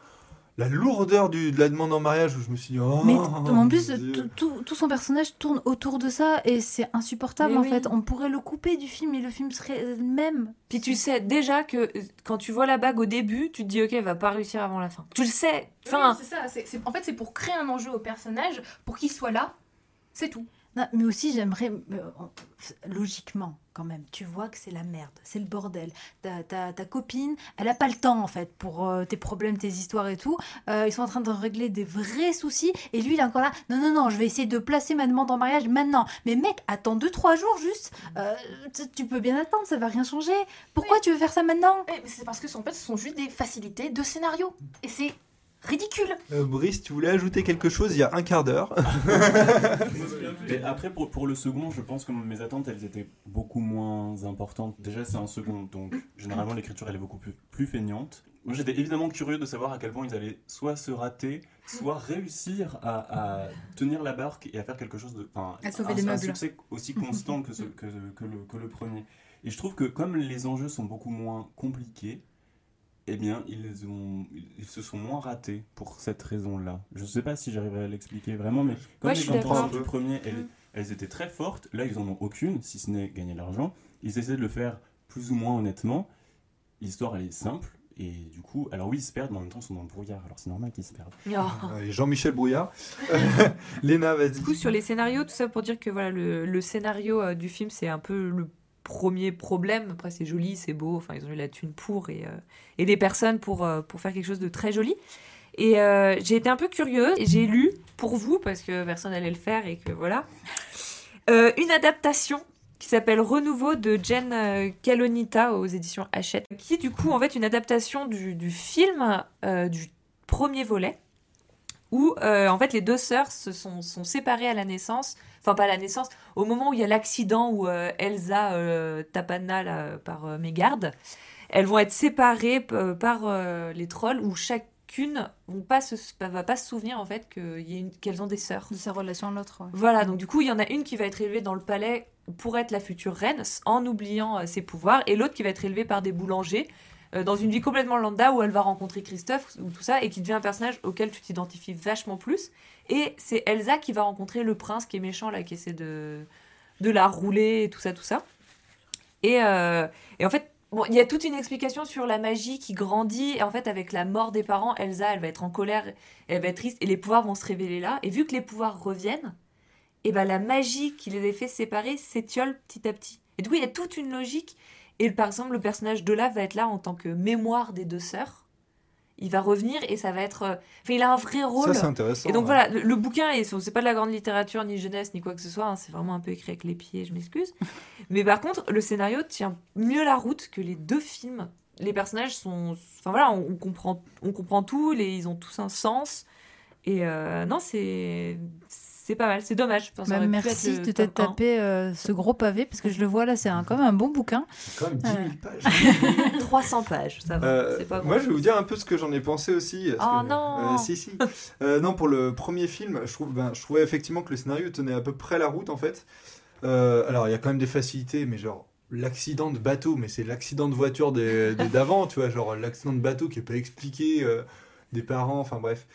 La lourdeur du- de la demande en mariage où je me suis dit. Oh, Mais en mon plus, tout- son personnage tourne autour de ça et c'est insupportable Mais en oui. fait. On pourrait le couper du film et le film serait le même. Puis tu sais déjà que euh, quand tu vois la bague au début, tu te dis ok, elle va pas réussir avant la fin. Tu le sais. Enfin, Oui, c'est ça. c'est- c'est- en fait, c'est pour créer un enjeu au personnage, pour qu'il soit là. C'est tout. Non, mais aussi, j'aimerais, euh, logiquement, quand même, tu vois que c'est la merde, c'est le bordel. Ta, ta, ta copine, elle a pas le temps, en fait, pour euh, tes problèmes, tes histoires et tout. Euh, ils sont en train de régler des vrais soucis, et lui, il est encore là. Non, non, non, je vais essayer de placer ma demande en mariage maintenant. Mais mec, attends deux, trois jours juste. Euh, tu- peux bien attendre, ça va rien changer. Pourquoi tu veux faire ça maintenant? C'est parce que en fait, ce sont juste des facilités de scénario. Et c'est ridicule. Euh, Brice, tu voulais ajouter quelque chose il y a un quart d'heure. Et après, pour, pour le second, je pense que mes attentes, elles étaient beaucoup moins importantes. Déjà, c'est un second, donc généralement, l'écriture, elle est beaucoup plus, plus feignante. Moi, j'étais évidemment curieux de savoir à quel point ils allaient soit se rater, soit réussir à, à tenir la barque et à faire quelque chose de... enfin, À sauver un, un meubles. succès aussi constant que, ce- que, que le, que le premier. Et je trouve que comme les enjeux sont beaucoup moins compliqués, eh bien, ils, ont, ils se sont moins ratés pour cette raison-là. Je ne sais pas si j'arriverai à l'expliquer vraiment, mais comme Ouais, les intentions du premier, elles, elles étaient très fortes. Là, ils en ont aucune, si ce n'est gagner de l'argent. Ils essaient de le faire plus ou moins honnêtement. L'histoire, elle est simple. Et du coup, alors oui, ils se perdent, mais en même temps, ils sont dans le brouillard. Alors c'est normal qu'ils se perdent. Oh. Allez, Jean-Michel Brouillard. Léna, vas-y. Du coup, sur les scénarios, tout ça pour dire que voilà, le, le scénario euh, du film, c'est un peu le premier problème. Après, c'est joli, c'est beau. Enfin, ils ont eu la thune pour et, euh, et les personnes pour, euh, pour faire quelque chose de très joli. Et euh, j'ai été un peu curieuse et j'ai lu pour vous, parce que personne n'allait le faire et que voilà, une adaptation qui s'appelle Renouveau de Jen Calonita aux éditions Hachette, qui du coup en fait une adaptation du, du film du premier volet où euh, en fait les deux sœurs se sont, sont séparées à la naissance. Enfin, pas à la naissance, au moment où il y a l'accident où euh, Elsa euh, là, par mégarde, elles vont être séparées par les trolls où chacune vont pas se, va pas se souvenir en fait qu'elles ont des sœurs. De sa relation à l'autre. ouais. Voilà, donc du coup, il y en a une qui va être élevée dans le palais pour être la future reine en oubliant ses pouvoirs, et l'autre qui va être élevée par des boulangers euh, dans une vie complètement lambda où elle va rencontrer Christophe ou tout ça, et qui devient un personnage auquel tu t'identifies vachement plus. Et c'est Elsa qui va rencontrer le prince qui est méchant là, qui essaie de, de la rouler et tout ça, tout ça. Et, euh, et en fait, bon, il y a toute une explication sur la magie qui grandit. Et en fait, avec la mort des parents, Elsa, elle va être en colère, elle va être triste, et les pouvoirs vont se révéler là. Et vu que les pouvoirs reviennent, et ben la magie qui les a fait séparer s'étiole petit à petit. Et du coup, il y a toute une logique. Et par exemple, le personnage de là va être là en tant que mémoire des deux sœurs. Il va revenir et ça va être. euh, Enfin, il a un vrai rôle. c'est intéressant, Et donc ouais. voilà, le, le bouquin, et c'est pas de la grande littérature, ni jeunesse, ni quoi que ce soit. hein, c'est vraiment un peu écrit avec les pieds, je m'excuse. Mais par contre, le scénario tient mieux la route que les deux films. Les personnages sont. Enfin voilà, on, on comprend, on comprend tout, les, ils ont tous un sens. Et euh, non, c'est. C'est pas mal, c'est dommage. Enfin, Bah, merci le de t'être tapé euh, ce gros pavé parce que je le vois là, c'est quand même un bon bouquin. Quand même 10 000 Euh, pages. 300 pages, ça va. Euh, c'est pas moi, je vais vous dire un peu ce que j'en ai pensé aussi. Oh que- non Euh, Si, si. Euh, non, pour le premier film, je, trouve, ben, je trouvais effectivement que le scénario tenait à peu près la route, en fait. Euh, alors, il y a quand même des facilités, mais genre, l'accident de bateau, mais c'est l'accident de voiture d'avant, tu vois, genre, l'accident de bateau qui n'est pas expliqué, euh, des parents, enfin bref.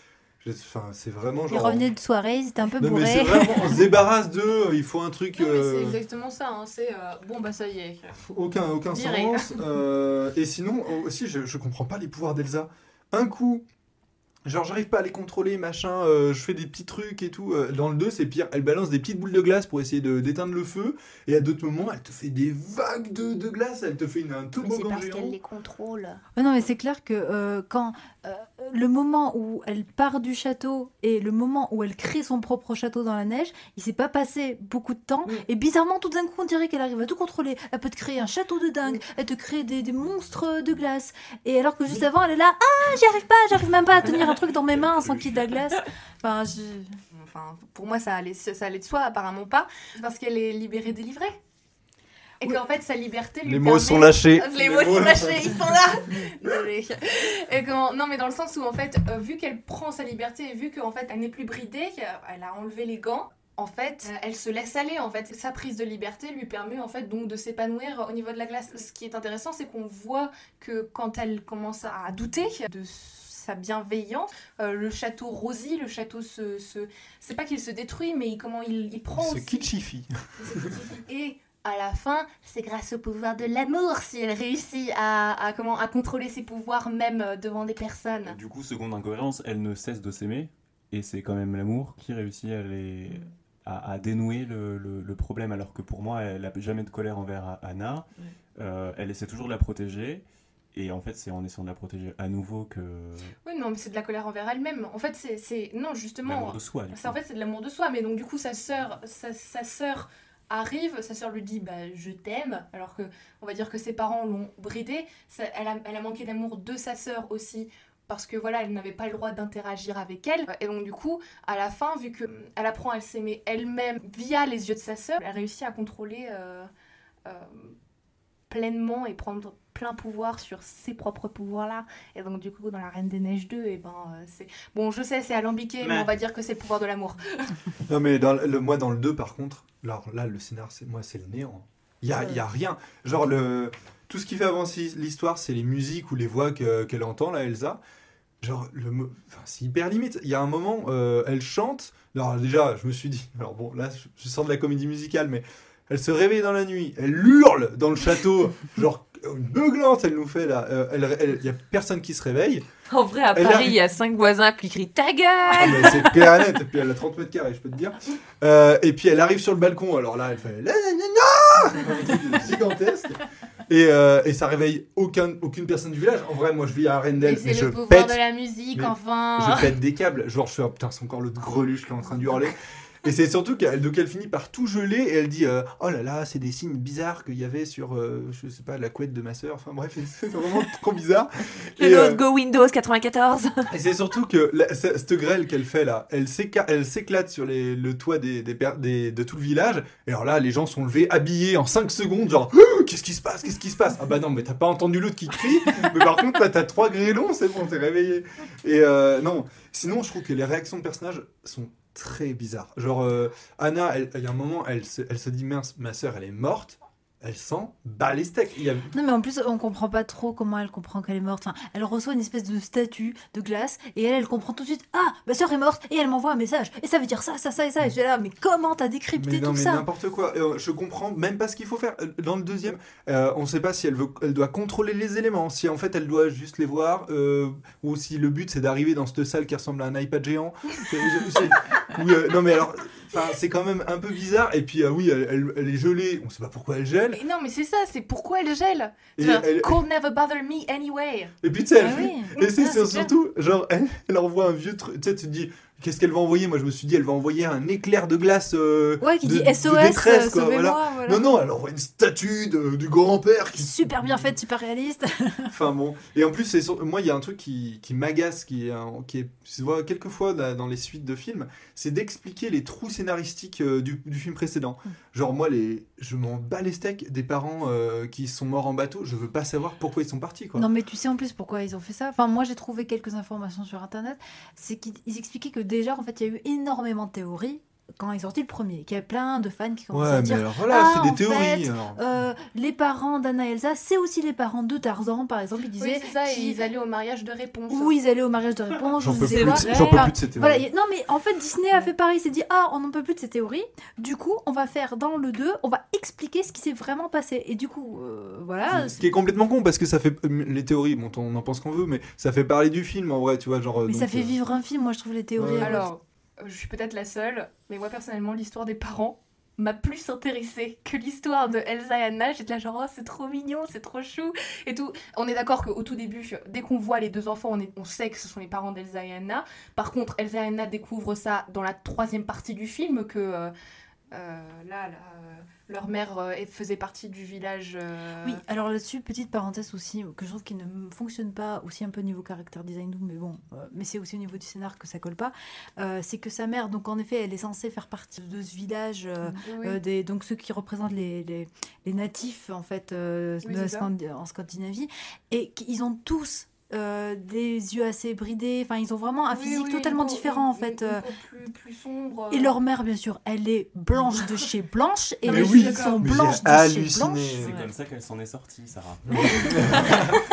Enfin, c'est vraiment Ils genre... revenaient de soirée, ils étaient un peu Non, mais bourrés. c'est vraiment, on se débarrasse d'eux, il faut un truc... Mais euh, c'est exactement ça. hein, C'est euh, bon, bah ça y est. aucun, aucun sens. Euh, et sinon, aussi, je, je comprends pas les pouvoirs d'Elsa. Un coup, genre, j'arrive pas à les contrôler, machin, euh, je fais des petits trucs et tout. Dans le 2, c'est pire. Elle balance des petites boules de glace pour essayer de- d'éteindre le feu. Et à d'autres moments, elle te fait des vagues de, de glace. Elle te fait une, un Mais c'est toboggan parce qu'elle les contrôle. Non, mais c'est clair que euh, quand le moment où elle part du château et le moment où elle crée son propre château dans la neige, il s'est pas passé beaucoup de temps. Et bizarrement, tout d'un coup, on dirait qu'elle arrive à tout contrôler. Elle peut te créer un château de dingue, elle te crée des, des monstres de glace. Et alors que juste avant, elle est là, ah, j'y arrive pas, j'arrive même pas à tenir un truc dans mes mains sans qu'il y ait de la glace. Enfin, je... Enfin, pour moi, ça allait, ça allait de soi, apparemment pas. Parce qu'elle est libérée, délivrée. Et qu'en fait, sa liberté lui Les permet- mots sont lâchés. Les Les mots mots sont lâchés, ils sont là. Et comment... Non, mais dans le sens où, en fait, euh, vu qu'elle prend sa liberté et vu qu'en fait, elle n'est plus bridée, qu'elle a enlevé les gants, en fait, euh, elle se laisse aller, en fait. Sa prise de liberté lui permet, en fait, donc de s'épanouir au niveau de la glace. Ce qui est intéressant, c'est qu'on voit que quand elle commence à douter de sa bienveillance, euh, le château rosie, le château se... se... C'est pas qu'il se détruit, mais il- comment il, il prend Ce aussi... kitschifie. Et à la fin, c'est grâce au pouvoir de l'amour si elle réussit à, à, comment, à contrôler ses pouvoirs même euh, devant des personnes. Du coup, seconde incohérence, elle ne cesse de s'aimer, et c'est quand même l'amour qui réussit à, les, à, à dénouer le, le- le problème, alors que pour moi, elle n'a jamais de colère envers Anna. Ouais. Euh, elle essaie toujours de la protéger, et en fait, c'est en essayant de la protéger à nouveau que. Oui, non, mais c'est de la colère envers elle-même. En fait, c'est-. Non, justement. L'amour de soi, En fait, c'est de l'amour de soi. Mais donc, du coup, sa sœur, sa, sa sœur arrive, sa sœur lui dit bah, Je t'aime. Alors que, on va dire que ses parents l'ont bridée. Elle, a, elle manqué d'amour de sa sœur aussi. Parce que voilà, elle n'avait pas le droit d'interagir avec elle. Et donc, du coup, à la fin, vu qu'elle apprend à s'aimer elle-même via les yeux de sa sœur, elle a réussi à contrôler euh, euh, pleinement et prendre plein pouvoir sur ses propres pouvoirs là et donc du coup dans la Reine des Neiges 2 et ben euh, c'est bon je sais c'est alambiqué mais Mais- on va dire que c'est le pouvoir de l'amour Non, mais dans le, moi, dans le 2, par contre, alors là, le scénar, c'est, moi, c'est le néant. Il y a, il y a rien. Genre, le, tout ce qui fait avancer l'histoire, c'est les musiques ou les voix que- qu'elle entend, là, Elsa. Genre, le, enfin, c'est hyper limite. Il y a un moment, euh, elle chante. Alors, déjà, je me suis dit, alors bon, là, je, je sors de la comédie musicale, mais elle se réveille dans la nuit, elle hurle dans le château, genre, beuglante, elle nous fait là. Euh, elle- elle- Il y a personne qui se réveille. En vrai, à Elle Paris, il y a cinq voisins qui crient Ta Ah, gueule mais c'est clair et net. Et puis elle a 30 mètres carrés, je peux te dire. Euh, et puis elle arrive sur le balcon. Alors là, elle fait la, la, la, la un truc gigantesque. Et, euh, et ça réveille aucun, aucune personne du village. En vrai, moi je vis à Arendelle, Et mais je le pouvoir pète. de la musique enfin Je pète des câbles. Genre, je fais, oh, putain, c'est encore l'autre greluche qui est en train de hurler. Et c'est surtout qu'elle donc elle finit par tout geler et elle dit euh, Oh là là, c'est des signes bizarres qu'il y avait sur, euh, je sais pas, la couette de ma sœur. Enfin bref, c'est vraiment trop bizarre. Et, euh, logo Windows 94. et c'est surtout que la- cette grêle qu'elle fait là, elle s'éclate sur les- le toit des, des per- des- de tout le village. Et alors là, les gens sont levés, habillés en 5 secondes, genre Qu'est-ce qui se passe? Qu'est-ce qui se passe? Ah bah non, mais t'as pas entendu l'autre qui crie. mais par contre, là, t'as trois grêlons, c'est bon, t'es réveillé. Et euh, non, sinon, je trouve que les réactions de personnages sont très bizarres. Genre, euh, Anna, il y a un moment, elle se, elle se dit Mince, ma soeur, elle est morte. Elle sent bat les steaks. Il y a- Non mais en plus on comprend pas trop comment elle comprend qu'elle est morte. Enfin, elle reçoit une espèce de statue de glace et elle elle comprend tout de suite ah ma soeur est morte et elle m'envoie un message et ça veut dire ça ça ça et ça et je suis là mais comment t'as décrypté Mais non, tout mais ça? n'importe quoi. Euh, Je comprends même pas ce qu'il faut faire. Euh, Dans le deuxième, euh, on sait pas si elle, veut, elle doit contrôler les éléments, si en fait elle doit juste les voir, euh, ou si le but c'est d'arriver dans cette salle qui ressemble à un iPad géant. Non, mais alors, enfin, c'est quand même un peu bizarre. Et puis, euh, oui, elle, elle- elle est gelée, on sait pas pourquoi elle gèle. Mais non, mais c'est ça, c'est pourquoi elle gèle? Et Genre, elle- Cold never bother me anyway. Et puis, tu sais, elle Ah oui. et c'est Ah, c'est c'est clair. surtout, genre, elle, elle envoie un vieux truc. Tu sais, tu te dis, qu'est-ce qu'elle va envoyer? Moi, je me suis dit, elle va envoyer un éclair de glace. euh, Ouais, qui de- dit SOS, détresse, euh, quoi, sauvez-moi, voilà. Non, non, elle envoie une statue de- du grand-père qui super bien faite super réaliste. Enfin bon. Et en plus, c'est sur- moi, il y a un truc qui, qui m'agace, qui qui est, se voit quelques fois là, dans les suites de films, c'est d'expliquer les trous scénaristiques euh, du, du film précédent. Genre, moi, les, je m'en bats les steaks des parents euh, qui sont morts en bateau, je veux pas savoir pourquoi ils sont partis, quoi. Non, mais tu sais en plus pourquoi ils ont fait ça. Enfin, moi j'ai trouvé quelques informations sur internet. C'est qu'ils ils expliquaient que déjà, en fait, il y a eu énormément de théories quand est sorti le premier. Qu'il y a plein de fans qui commençaient Ouais, à mais dire. alors voilà, Ah, c'est des en théories, fait, alors. euh, les parents d'Anna et Elsa, c'est aussi les parents de Tarzan, par exemple. Ils Oui, disaient. c'est ça, et qui- ils allaient au mariage de réponse. où ils allaient au mariage de réponse. J'en je peux plus de- j'en peux Enfin, plus de ces théories. Voilà, non, mais en fait, Disney a fait pareil. Il s'est dit Ah, on n'en peut plus de ces théories. Du coup, on va faire dans le 2, on va expliquer ce qui s'est vraiment passé. Et du coup, euh, voilà. Ce qui est complètement con parce que ça fait euh, les théories, bon, on en pense qu'on veut, mais ça fait parler du film en vrai, tu vois, genre. Mais ça fait euh, vivre un film, moi je trouve les théories. Ouais. Alors, je suis peut-être la seule, mais moi personnellement, l'histoire des parents m'a plus intéressée que l'histoire de Elsa et Anna. J'étais là genre, oh, c'est trop mignon, c'est trop chou et tout. On est d'accord qu'au tout début, dès qu'on voit les deux enfants, on, sait que ce sont les parents d'Elsa et Anna. Par contre, Elsa et Anna découvrent ça dans la troisième partie du film, que euh, euh, là, là, euh, leur mère euh, faisait partie du village. euh, Oui, alors là-dessus, petite parenthèse aussi, que je trouve qui ne fonctionne pas aussi un peu niveau caractère design, mais bon, euh, mais c'est aussi au niveau du scénar que ça colle pas. euh, c'est que sa mère, donc en effet, elle est censée faire partie de ce village, euh, Oui. euh, des, donc ceux qui représentent les, les, les natifs en fait euh, Oui, de en Scandinavie, et qu'ils ont tous euh, des yeux assez bridés, enfin ils ont vraiment un Oui, physique oui, totalement peau- différent en fait. euh, plus, plus sombre. et leur mère, bien sûr, elle est blanche de chez blanche, et Mais les oui, filles sont blanches de chez blanche. C'est comme ça qu'elle s'en est sortie, Sarah.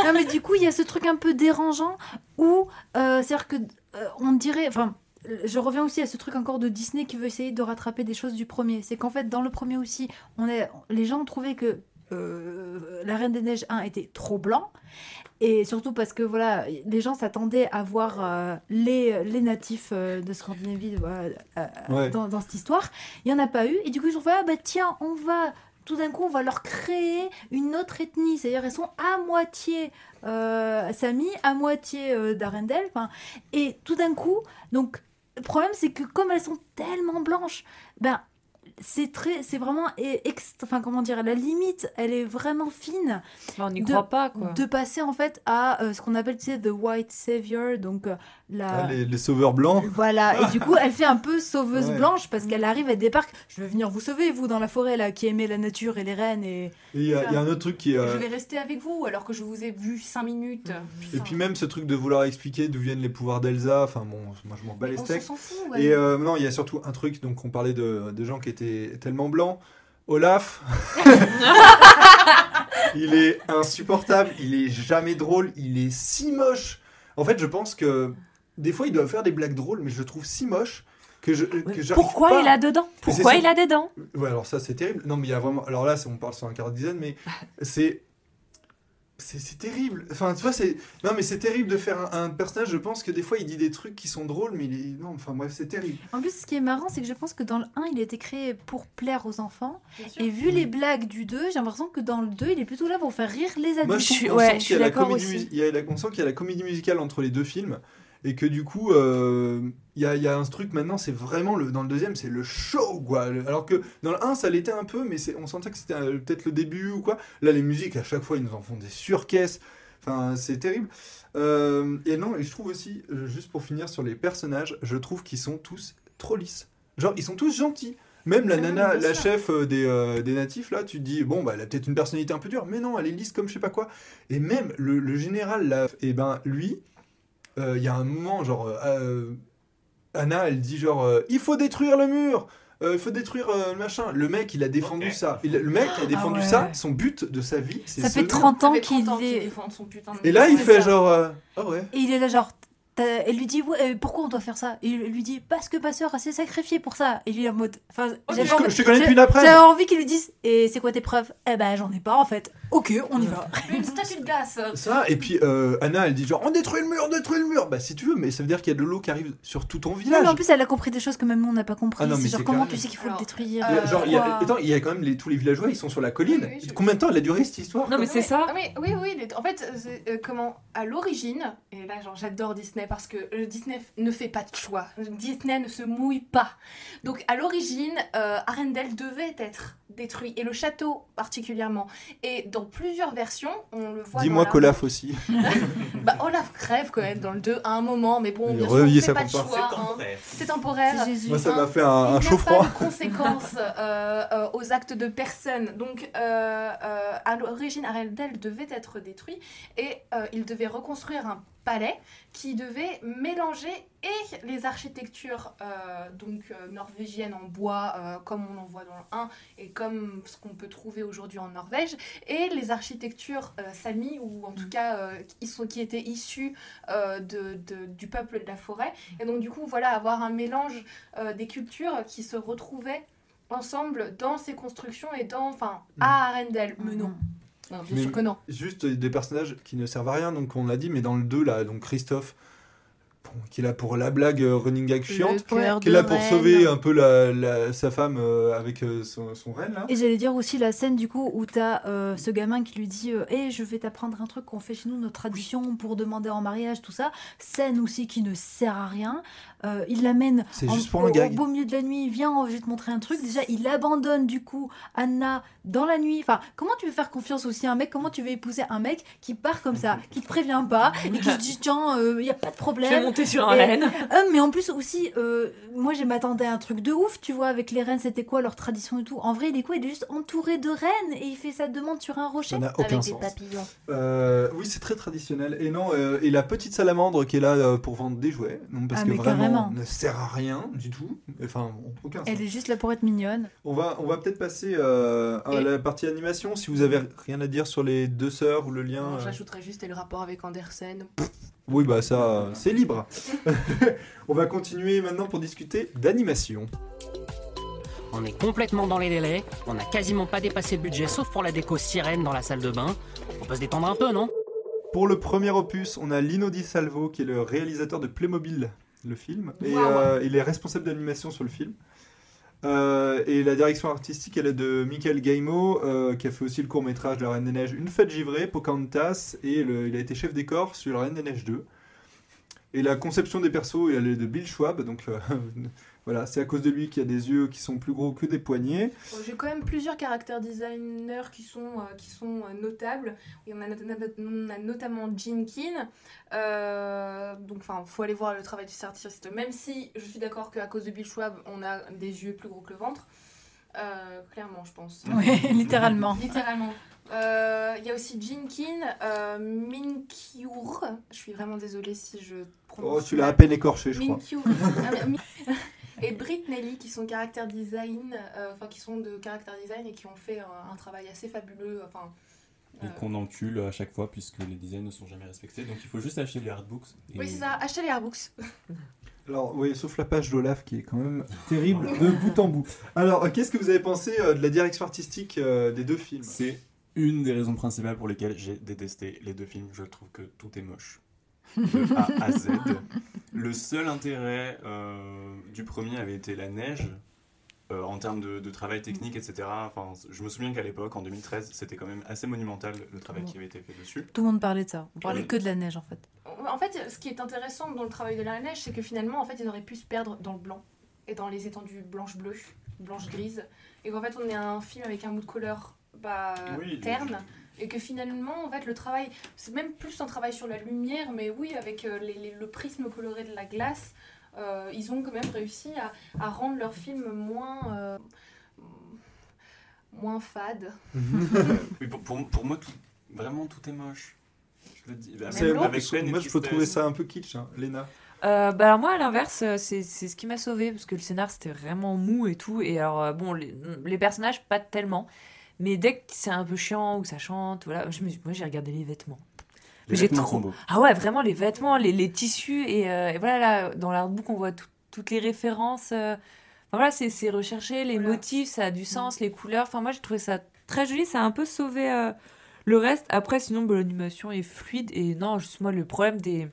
non mais du coup il y a ce truc un peu dérangeant où euh, c'est à dire que euh, on dirait enfin je reviens aussi à ce truc encore de Disney qui veut essayer de rattraper des choses du premier c'est qu'en fait dans le premier aussi on est les gens ont trouvé que euh, la Reine des Neiges 1 était trop blanc. Et surtout parce que voilà les gens s'attendaient à voir euh, les, les natifs euh, de Scandinavie voilà, Ouais. dans, dans cette histoire. Il n'y en a pas eu. Et du coup ils ont fait ah bah tiens on va tout d'un coup on va leur créer une autre ethnie. C'est-à-dire elles sont à moitié Sami, à moitié d'Arendelle et tout d'un coup donc le problème c'est que comme elles sont tellement blanches ben c'est très c'est vraiment e- enfin comment dire la limite elle est vraiment fine on n'y croit pas, quoi. de passer en fait à euh, ce qu'on appelle tu sais the white savior donc euh, la ah, les, les sauveurs blancs. voilà, et du coup, elle fait un peu sauveuse Ouais. blanche parce qu'elle arrive, elle débarque. Je veux venir vous sauver, vous, dans la forêt, là, qui aimez la nature et les rennes. Et, il y, a il y a un autre truc qui est. euh, Je vais rester avec vous alors que je vous ai vu 5 minutes. Et puis même ce truc de vouloir expliquer d'où viennent les pouvoirs d'Elsa, enfin bon, moi je m'en bats les on steaks. s'en fout, ouais. Et euh, non, il y a surtout un truc, donc on parlait de, de gens qui étaient tellement blancs. Olaf, il est insupportable, il est jamais drôle, il est si moche. En fait, je pense que des fois il doit faire des blagues drôles, mais je le trouve si moche que je. Que Pourquoi pas- il a dedans Pourquoi il a des dents Ouais, alors ça c'est terrible. Non, mais il y a vraiment. Alors là, on parle sur un quart de dizaine, mais c'est. C'est terrible. Enfin, tu vois, c'est. Non, mais c'est terrible de faire un, un personnage. Je pense que des fois, il dit des trucs qui sont drôles, mais il est. Non, enfin, bref, c'est terrible. En plus, ce qui est marrant, c'est que je pense que dans le 1, il a été créé pour plaire aux enfants. Et vu les blagues du 2, j'ai l'impression que dans le 2, il est plutôt là pour faire rire les adultes. Moi, je trouve qu'on sent qu'il y a la comédie mus- il y a la- on sent qu'il y a la comédie musicale entre les deux films. Et que du coup, euh, il y, a, il y a un truc maintenant, c'est vraiment le, dans le deuxième, c'est le show, quoi. Alors que dans le 1, ça l'était un peu, mais on sentait que c'était euh, peut-être le début ou quoi. Là, les musiques, à chaque fois, ils nous en font des surcaisses. Enfin, c'est terrible. Euh, et non, et je trouve aussi, euh, juste pour finir sur les personnages, je trouve qu'ils sont tous trop lisses. Genre, ils sont tous gentils. Même la Ah nana, la sûr. chef euh, des, euh, des natifs, là, tu te dis, bon, bah, elle a peut-être une personnalité un peu dure, mais non, elle est lisse comme je sais pas quoi. Et même le, le général, là, et ben, lui, euh, il y a un moment, genre, euh, euh, Anna, elle dit, genre, euh, il faut détruire le mur euh, il faut détruire euh, le machin. Le mec, il a défendu ça. Il- le mec a défendu ouais. ça, son but de sa vie, c'est Ça fait mur. 30 ans Ça fait qu'il 30 ans qu'il est. défend son putain de Et là, il fait ça. genre, euh, ah ouais. Et il est là, genre. Elle lui dit ouais, euh, pourquoi on doit faire ça? Et il lui dit parce que ma soeur s'est sacrifiée pour ça. Et lui en mode. Enfin, j'avais te- envie- je te connais j'ai- depuis une après. J'avais envie qu'il lui dise et c'est quoi tes preuves? Eh ben j'en ai pas en fait. Ok, on y va. Une statue de glace. Ça, et puis euh, Anna, elle dit genre, on détruit le mur, on détruit le mur. Bah, si tu veux, mais ça veut dire qu'il y a de l'eau qui arrive sur tout ton Non, village. mais en plus elle a compris des choses que même nous on n'a pas compris. Ah non, mais c'est genre comment tu sais qu'il faut Alors, le détruire? Il y a- Euh, genre, il y a, attends, il y a quand même les, tous les villageois, ils sont sur la colline. Oui, oui, je- Combien de temps elle a duré cette histoire? Non, mais c'est ça. ah Oui, oui, En fait, comment à l'origine, et là, genre, j'adore Disney parce que Disney ne fait pas de choix. Disney ne se mouille pas. Donc, à l'origine, euh, Arendelle devait être détruit et le château particulièrement. Et dans plusieurs versions, on le voit. Dis-moi qu'Olaf aussi. Bah, Olaf crève quand même dans le 2 à un moment, mais bon, bien sûr, on reviez, fait ça pas de choix. C'est hein. temporaire. C'est temporaire. C'est Jésus. Moi, ça Hein, m'a fait un, il un n'y chaud a froid. pas de conséquences euh, euh, aux actes de personne. Donc, euh, euh, à l'origine, Arendelle devait être détruit et euh, il devait reconstruire un palais qui mélanger et les architectures euh, donc euh, norvégiennes en bois euh, comme on en voit dans le 1 et comme ce qu'on peut trouver aujourd'hui en Norvège et les architectures euh, sami ou en tout cas euh, qui, sont, qui étaient issues euh, de, de- du peuple de la forêt. Et donc du coup voilà avoir un mélange euh, des cultures qui se retrouvaient ensemble dans ces constructions et dans enfin à Arendelle mais non, Non, bien Mais- sûr que non. Juste des personnages qui ne servent à rien, donc on l'a dit, mais dans le 2, là, donc Christophe, qui est là pour la blague euh, running gag chiante, qui est là pour reine. sauver un peu la, la- sa femme euh, avec euh, son, son reine, là. Et j'allais dire aussi la scène du coup où t'as euh, ce gamin qui lui dit euh, Hey, je vais t'apprendre un truc qu'on fait chez nous, notre tradition pour demander en mariage, tout ça. Scène aussi qui ne sert à rien. Euh, il l'amène au, beau milieu de la nuit. Viens, je vais te montrer un truc. Déjà, il abandonne du coup Anna dans la nuit. Enfin, comment tu veux faire confiance aussi à un mec? Comment tu veux épouser un mec qui part comme ça, qui te prévient pas et qui se dit Tiens, il y a pas de Je problème. vais monter sur un Et- renne. Euh, mais en plus aussi, euh, moi je m'attendais à un truc de ouf, tu vois, avec les reines, c'était quoi leur tradition et tout. En vrai, il est quoi? Il est juste entouré de reines et il fait sa demande sur un rocher. Ça n'a aucun avec sens. des papillons Euh, oui, c'est très traditionnel. Et non, euh, et la petite salamandre qui est là euh, pour vendre des jouets, non, parce Ah, que mais vraiment, ne sert à rien du tout. Enfin, aucun sens. Elle est juste là pour être mignonne. On va, on va peut-être passer euh, à Et- la partie animation. Si vous avez rien à dire sur les deux sœurs ou le lien. Euh, J'ajouterais juste le rapport avec Andersen. Oui, bah ça, c'est libre. on va continuer maintenant pour discuter d'animation. On est complètement dans les délais, on n'a quasiment pas dépassé le budget sauf pour la déco sirène dans la salle de bain. On peut se détendre un peu, non? Pour le premier opus, on a Lino Di Salvo qui est le réalisateur de Playmobil, le film, et Wow. euh, il est responsable d'animation sur le film. Euh, et la direction artistique, elle est de Michael Gaimo, euh, qui a fait aussi le court métrage La Reine des Neiges, Une fête givrée, Pocahontas, et le- il a été chef décor sur La Reine des Neiges 2. Et la conception des persos, elle est de Bill Schwab, donc voilà, c'est à cause de lui qu'il y a des yeux qui sont plus gros que des poignets. J'ai quand même plusieurs caractères designers qui sont, euh, qui sont euh, notables. Il y en a, not- not- on a notamment Keane. Euh, donc, enfin, faut aller voir le travail du artiste. Même si je suis d'accord qu'à cause de Bill Schwab, on a des yeux plus gros que le ventre. Euh, clairement, je pense. Ouais, littéralement. Littéralement. Euh, Il y a aussi Keane, euh, Minkyur. Je suis vraiment désolée si je prononce. Oh, tu l'as à peine écorché, je crois. Minkyur. Ah, mais- Mi- et Britt Nelly qui sont caractère design, euh, enfin qui sont de caractère design et qui ont fait un, un travail assez fabuleux. Enfin, Et euh, qu'on encule à chaque fois puisque les designs ne sont jamais respectés. Donc il faut juste acheter les artbooks. et- Oui, c'est ça. Achetez les Airbooks. Alors, oui, sauf la page d'Olaf qui est quand même terrible de bout en bout. Alors, qu'est-ce que vous avez pensé euh, de la direction artistique euh, des deux films? C'est une des raisons principales pour lesquelles j'ai détesté les deux films. Je trouve que tout est moche. De A à Z. Le seul intérêt euh, du premier avait été la neige. euh, en termes de, de travail technique, etc. Enfin, je me souviens qu'à l'époque, en 2013, c'était quand même assez monumental le travail qui avait été fait dessus. Tout le monde parlait de ça. On parlait Oui. que de la neige en fait. en fait, ce qui est intéressant dans le travail de la neige, c'est que finalement, en fait, ils auraient pu se perdre dans le blanc et dans les étendues blanches-bleues, blanches-grises. Et qu'en fait, on est un film avec un mood couleur bah, Oui, terne. Et que finalement, en fait, le travail, c'est même plus un travail sur la lumière, mais oui, avec euh, les- les- le prisme coloré de la glace, euh, ils ont quand même réussi à, à rendre leur film moins. euh, moins fade. Oui, pour, pour, pour moi, tout, vraiment, tout est moche. Je le dis. Avec, peine moi, je peux trouver ça un peu kitsch, hein. Léna. Euh, bah alors moi à l'inverse c'est c'est ce qui m'a sauvé parce que le scénar c'était vraiment mou et tout et alors bon les, les personnages pas tellement mais dès que c'est un peu chiant ou ça chante voilà je me suis- moi j'ai regardé les vêtements. Les j'ai vêtements trop ah ouais vraiment les vêtements les, les tissus et, euh, et voilà là dans l'artbook on voit tout- toutes les références euh, enfin, voilà c'est c'est recherché les motifs ça a du sens les couleurs enfin moi j'ai trouvé ça très joli ça a un peu sauvé euh, le reste. Après sinon bah, l'animation est fluide et non juste moi le problème des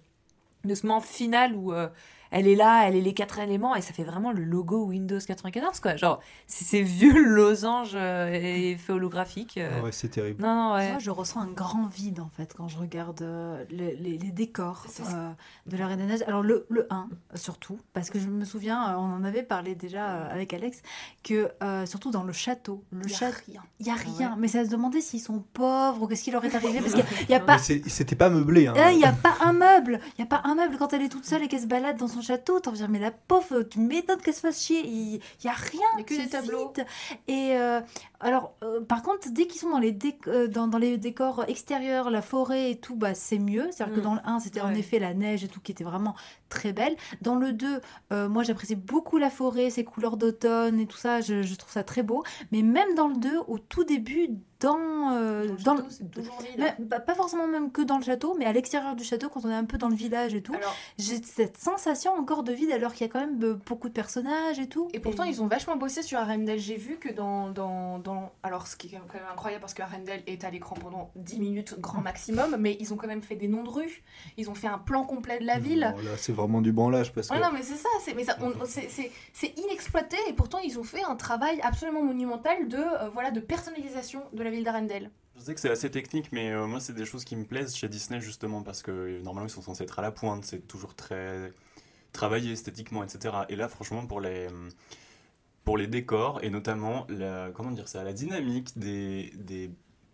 de ce moment final où euh, elle est là, elle est les quatre éléments et ça fait vraiment le logo Windows 94 quoi. Genre c'est ces vieux losanges euh, et effets holographiques. euh. Ah ouais, c'est terrible. Non, non, ouais. Moi, je ressens un grand vide en fait quand je regarde euh, les, les- les décors euh, de la Reine des Neiges. Alors le, le 1 surtout, parce que je me souviens, euh, on en avait parlé déjà euh, avec Alex, que euh, surtout dans le château, le Il y a château, rien. il y a Ah rien. Mais ça se demandait s'ils sont pauvres ou qu'est-ce qui leur est arrivé parce qu'il n'y a, pas. C'était pas meublé. Hein. Il n'y a pas un meuble, il y a pas un meuble quand elle est toute seule et qu'elle se balade dans son château. T'en dire mais la pauvre, tu m'étonnes qu'elle se fasse chier. Il il y a rien, Il y a que des tableaux. Et euh, alors, euh, par contre, dès qu'ils sont dans les, euh, dans, dans les décors extérieurs, la forêt et tout, bah, c'est mieux. C'est-à-dire que Mm. dans le 1, c'était en effet la neige et tout qui était vraiment très belle. Dans le 2, euh, moi j'apprécie beaucoup la forêt, ses couleurs d'automne et tout ça, je, je trouve ça très beau. Mais même dans le 2, au tout début, dans, euh, dans le- c'est toujours vide. mais, bah, pas forcément même que dans le château, mais à l'extérieur du château, quand on est un peu dans le village et tout, Alors- j'ai cette sensation encore de vide alors qu'il y a quand même euh, beaucoup de personnages et tout. Et pourtant, ils ont vachement bossé sur Arendelle. J'ai vu que dans, dans, dans. Alors, ce qui est quand même incroyable parce que Arendelle est à l'écran pendant 10 minutes, grand maximum, mais ils ont quand même fait des noms de rues. Ils ont fait un plan complet de la ville. Bon, là, c'est vraiment du branlage parce que. Ouais, non, mais c'est ça, c'est, mais ça, on- c'est, c'est- c'est inexploité et pourtant ils ont fait un travail absolument monumental de, euh, voilà, de personnalisation de la ville d'Arendelle. Je sais que c'est assez technique, mais euh, moi, c'est des choses qui me plaisent chez Disney, justement, parce que euh, normalement, ils sont censés être à la pointe, c'est toujours très travaillé esthétiquement, etc. Et là, franchement, pour les, euh, pour les décors, et notamment, la, comment dire ça, la dynamique des, des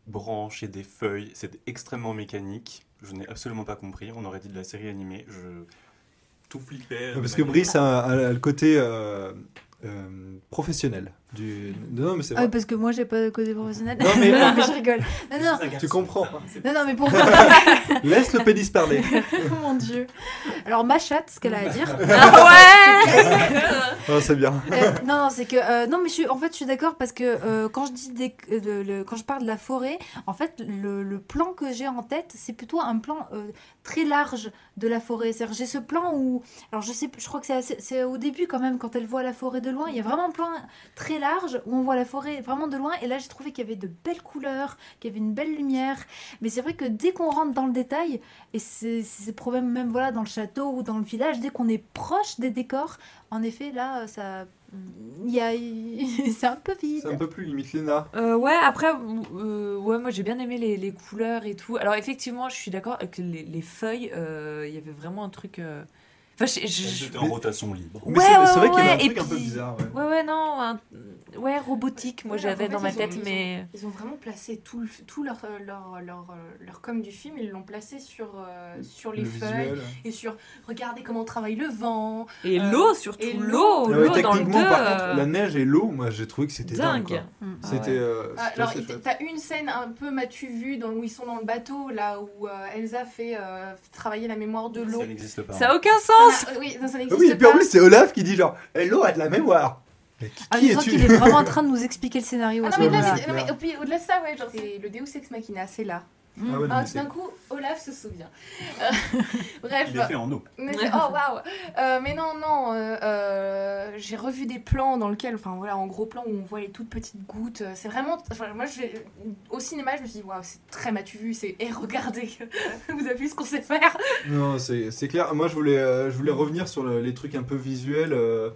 branches et des feuilles, c'est extrêmement mécanique. Je n'ai absolument pas compris. On aurait dit de la série animée. Je tout de Parce que Brice a, a- a le côté euh, euh, professionnel du. Non, mais c'est Ah vrai. oui, parce que moi j'ai pas de côté professionnel. Non, mais- je rigole. Non, non. Tu comprends. Non, non, mais pour Laisse le pénis parler. Oh mon dieu. Alors, ma chatte, ce qu'elle a à dire. Ah Oh, c'est bien. Euh, non, non, c'est que euh, non, mais je suis, en fait, je suis d'accord parce que euh, quand je dis des- le- quand je parle de la forêt, en fait, le, le plan que j'ai en tête, c'est plutôt un plan euh, très large de la forêt. C'est-à-dire, j'ai ce plan où, alors je sais, je crois que c'est au début quand même quand elle voit la forêt de loin. Il y a vraiment un plan très large où on voit la forêt vraiment de loin. Et là, j'ai trouvé qu'il y avait de belles couleurs, qu'il y avait une belle lumière. Mais c'est vrai que dès qu'on rentre dans le détail, et c'est c'est problème même voilà dans le château ou dans le village, dès qu'on est proche des décors, en effet, là, ça, il y a, c'est un peu vide. C'est un peu plus limite Léna. Euh, ouais, après, euh, ouais, moi j'ai bien aimé les, les couleurs et tout. Alors effectivement, je suis d'accord avec les, les feuilles, euh, il y avait vraiment un truc... euh, Enfin, je- je- en rotation libre. Mais Ouais, c'est ouais, vrai qu'il y avait un ouais, truc un peu puis- bizarre. ouais. Ouais, ouais, non, un- ouais, robotique, moi Ouais, j'avais en fait, dans ma ont- tête, ils ont- mais... Ils ont vraiment placé tout, le- tout leur, euh, leur, leur, euh, leur com du film, ils l'ont placé sur, euh, sur les Le feuilles visuel. et sur regardez comment travaille le vent. Et euh, l'eau, surtout, et l'eau, Ah ouais, l'eau dans le techniquement, 2... par contre, la neige et l'eau, moi j'ai trouvé que c'était dingue. Dingue. Mm. Ah C'était. ouais. euh, Ah, c'était Alors, t'as une scène un peu, m'as-tu vu, dans, où ils sont dans le bateau, là où euh, Elsa fait euh, travailler la mémoire de l'eau. Ça n'existe pas. Ça a aucun Ça n'a- Oui, non, ça Ah n'existe oui, et puis en plus, c'est Olaf qui dit genre Eh, l'eau a de la mémoire. Mais qui, Ah, qui je sens es-tu qu'il est vraiment en train de nous expliquer le scénario. Ah non, mais, là, non, au-delà de ça, ouais, genre, c'est le Deus Ex Machina, c'est là. Ah ouais, Ah, tout d'un coup, Olaf se souvient. Euh, bref. Il est fait en eau. Mais oh waouh Euh, Mais non, non, euh, j'ai revu des plans dans lesquels, enfin voilà, en gros plan où on voit les toutes petites gouttes. C'est vraiment. Enfin, moi, au cinéma, je me suis dit, waouh, c'est très matu vu, c'est. Et regardez, vous avez vu ce qu'on sait faire Non, c'est clair. Moi, je voulais, euh, je voulais revenir sur le- les trucs un peu visuels. euh,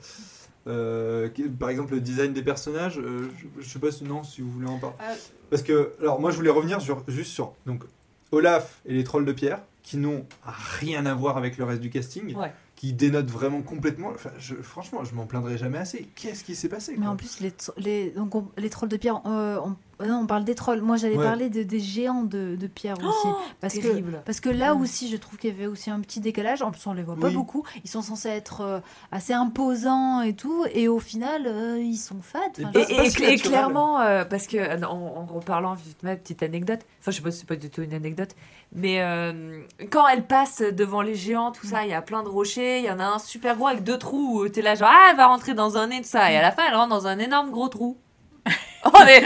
par exemple, le design des personnages. euh, je, je sais pas si, non, si vous voulez en parler. Euh, Parce que, alors, moi, je voulais revenir sur, juste sur donc, Olaf et les trolls de pierre, qui n'ont rien à voir avec le reste du casting, Ouais. qui dénotent vraiment complètement. Enfin, je- franchement, je m'en plaindrai jamais assez. Qu'est-ce qui s'est passé Mais quoi en plus, les, tro- les, donc on- les trolls de pierre, euh, on, euh, non, on parle des trolls. Moi, j'allais Ouais. parler de, des géants de, de pierre aussi. Oh, parce, que, terrible. parce que là Mm. aussi, je trouve qu'il y avait aussi un petit décalage. En plus, on les voit pas Oui. beaucoup. Ils sont censés être euh, assez imposants et tout. Et au final, euh, ils sont fades. Enfin, Et- clairement, euh, parce que en, en reparlant vite ma petite anecdote, enfin je sais pas si c'est pas du tout une anecdote, mais euh, quand elle passe devant les géants, tout ça, il y a plein de rochers, il y en a un super gros avec deux trous, t'es là genre ah elle va rentrer dans un nez de ça, et à la fin elle rentre dans un énorme gros trou. On est...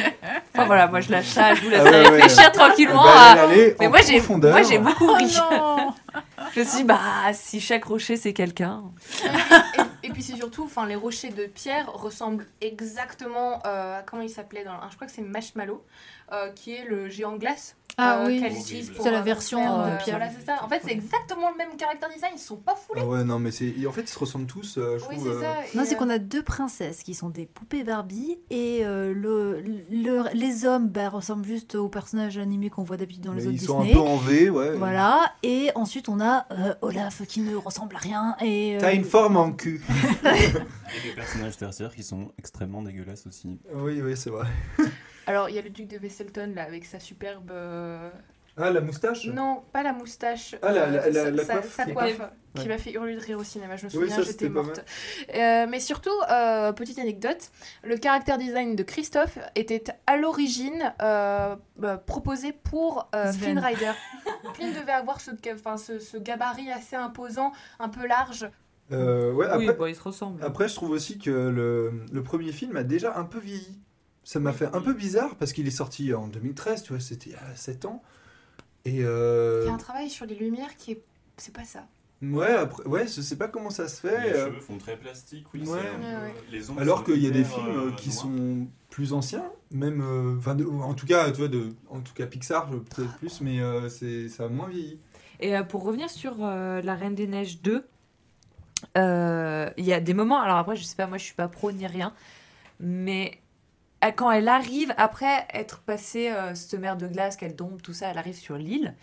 Enfin voilà, moi je lâche ça, je vous laisse Ah ouais, ouais. réfléchir tranquillement. Bah, à- allez, allez, mais en moi j'ai, moi j'ai beaucoup Oh ri. non je me suis dit bah si chaque rocher c'est quelqu'un. Et, et puis c'est surtout, enfin, les rochers de pierre ressemblent exactement euh, à comment il s'appelait dans. le- Je crois que c'est Marshmallow, euh, qui est le géant de glace. Ah euh, oui. C'est la version, euh, euh, pierre. Voilà, c'est ça. En fait, c'est exactement le même caractère design. Ils sont pas foulés. Ah ouais, non, mais c'est. En fait, ils se ressemblent tous, euh, je oui, trouve. c'est euh, ça. Non, Et, c'est euh, qu'on a deux princesses qui sont des poupées Barbie et euh, le, le- les hommes bah, ressemblent juste aux personnages animés qu'on voit d'habitude dans les autres ils sont Disney. un peu en V, ouais. Voilà, et ensuite on a euh, Olaf qui ne ressemble à rien. Et, euh, T'as une forme en cul. Et des personnages tertiaires qui sont extrêmement dégueulasses aussi. oui, oui, c'est vrai. Alors, il y a le duc de Vesselton là avec sa superbe. euh, Ah, la moustache? Non, pas la moustache. Ah, la- la- la- sa- la sa- coiffe sa qui- coiffe, Ouais. qui m'a fait hurler de rire au cinéma. Je me Oui, souviens, ça, j'étais morte. Euh, mais surtout, euh, petite anecdote, le caractère design de Christophe était à l'origine euh, euh, proposé pour euh, Sven. Flynn Rider. Flynn devait avoir ce, ce, ce gabarit assez imposant, un peu large. Euh, ouais, Oui, après, bon, ils se ressemblent. après, je trouve aussi que le, le premier film a déjà un peu vieilli. Ça m'a fait un peu bizarre parce qu'il est sorti en 2013, tu vois, c'était il y a 7 ans. Et euh, Il y a un travail sur les lumières qui est. C'est pas ça. ouais, après, ouais, je sais pas comment ça se fait. Les euh, cheveux font très plastique, oui. Ouais. Les Alors qu'il y a des films euh, qui sont plus anciens, même, euh, enfin, de- en tout cas, tu vois, de, en tout cas Pixar, peut-être plus, mais euh, c'est, ça a moins vieilli. Et euh, pour revenir sur euh, La Reine des Neiges 2, euh, il y a des moments, alors après, je sais pas, moi je suis pas pro ni rien, mais quand elle arrive, après être passée euh, cette mer de glace, qu'elle tombe, tout ça, elle arrive sur l'île,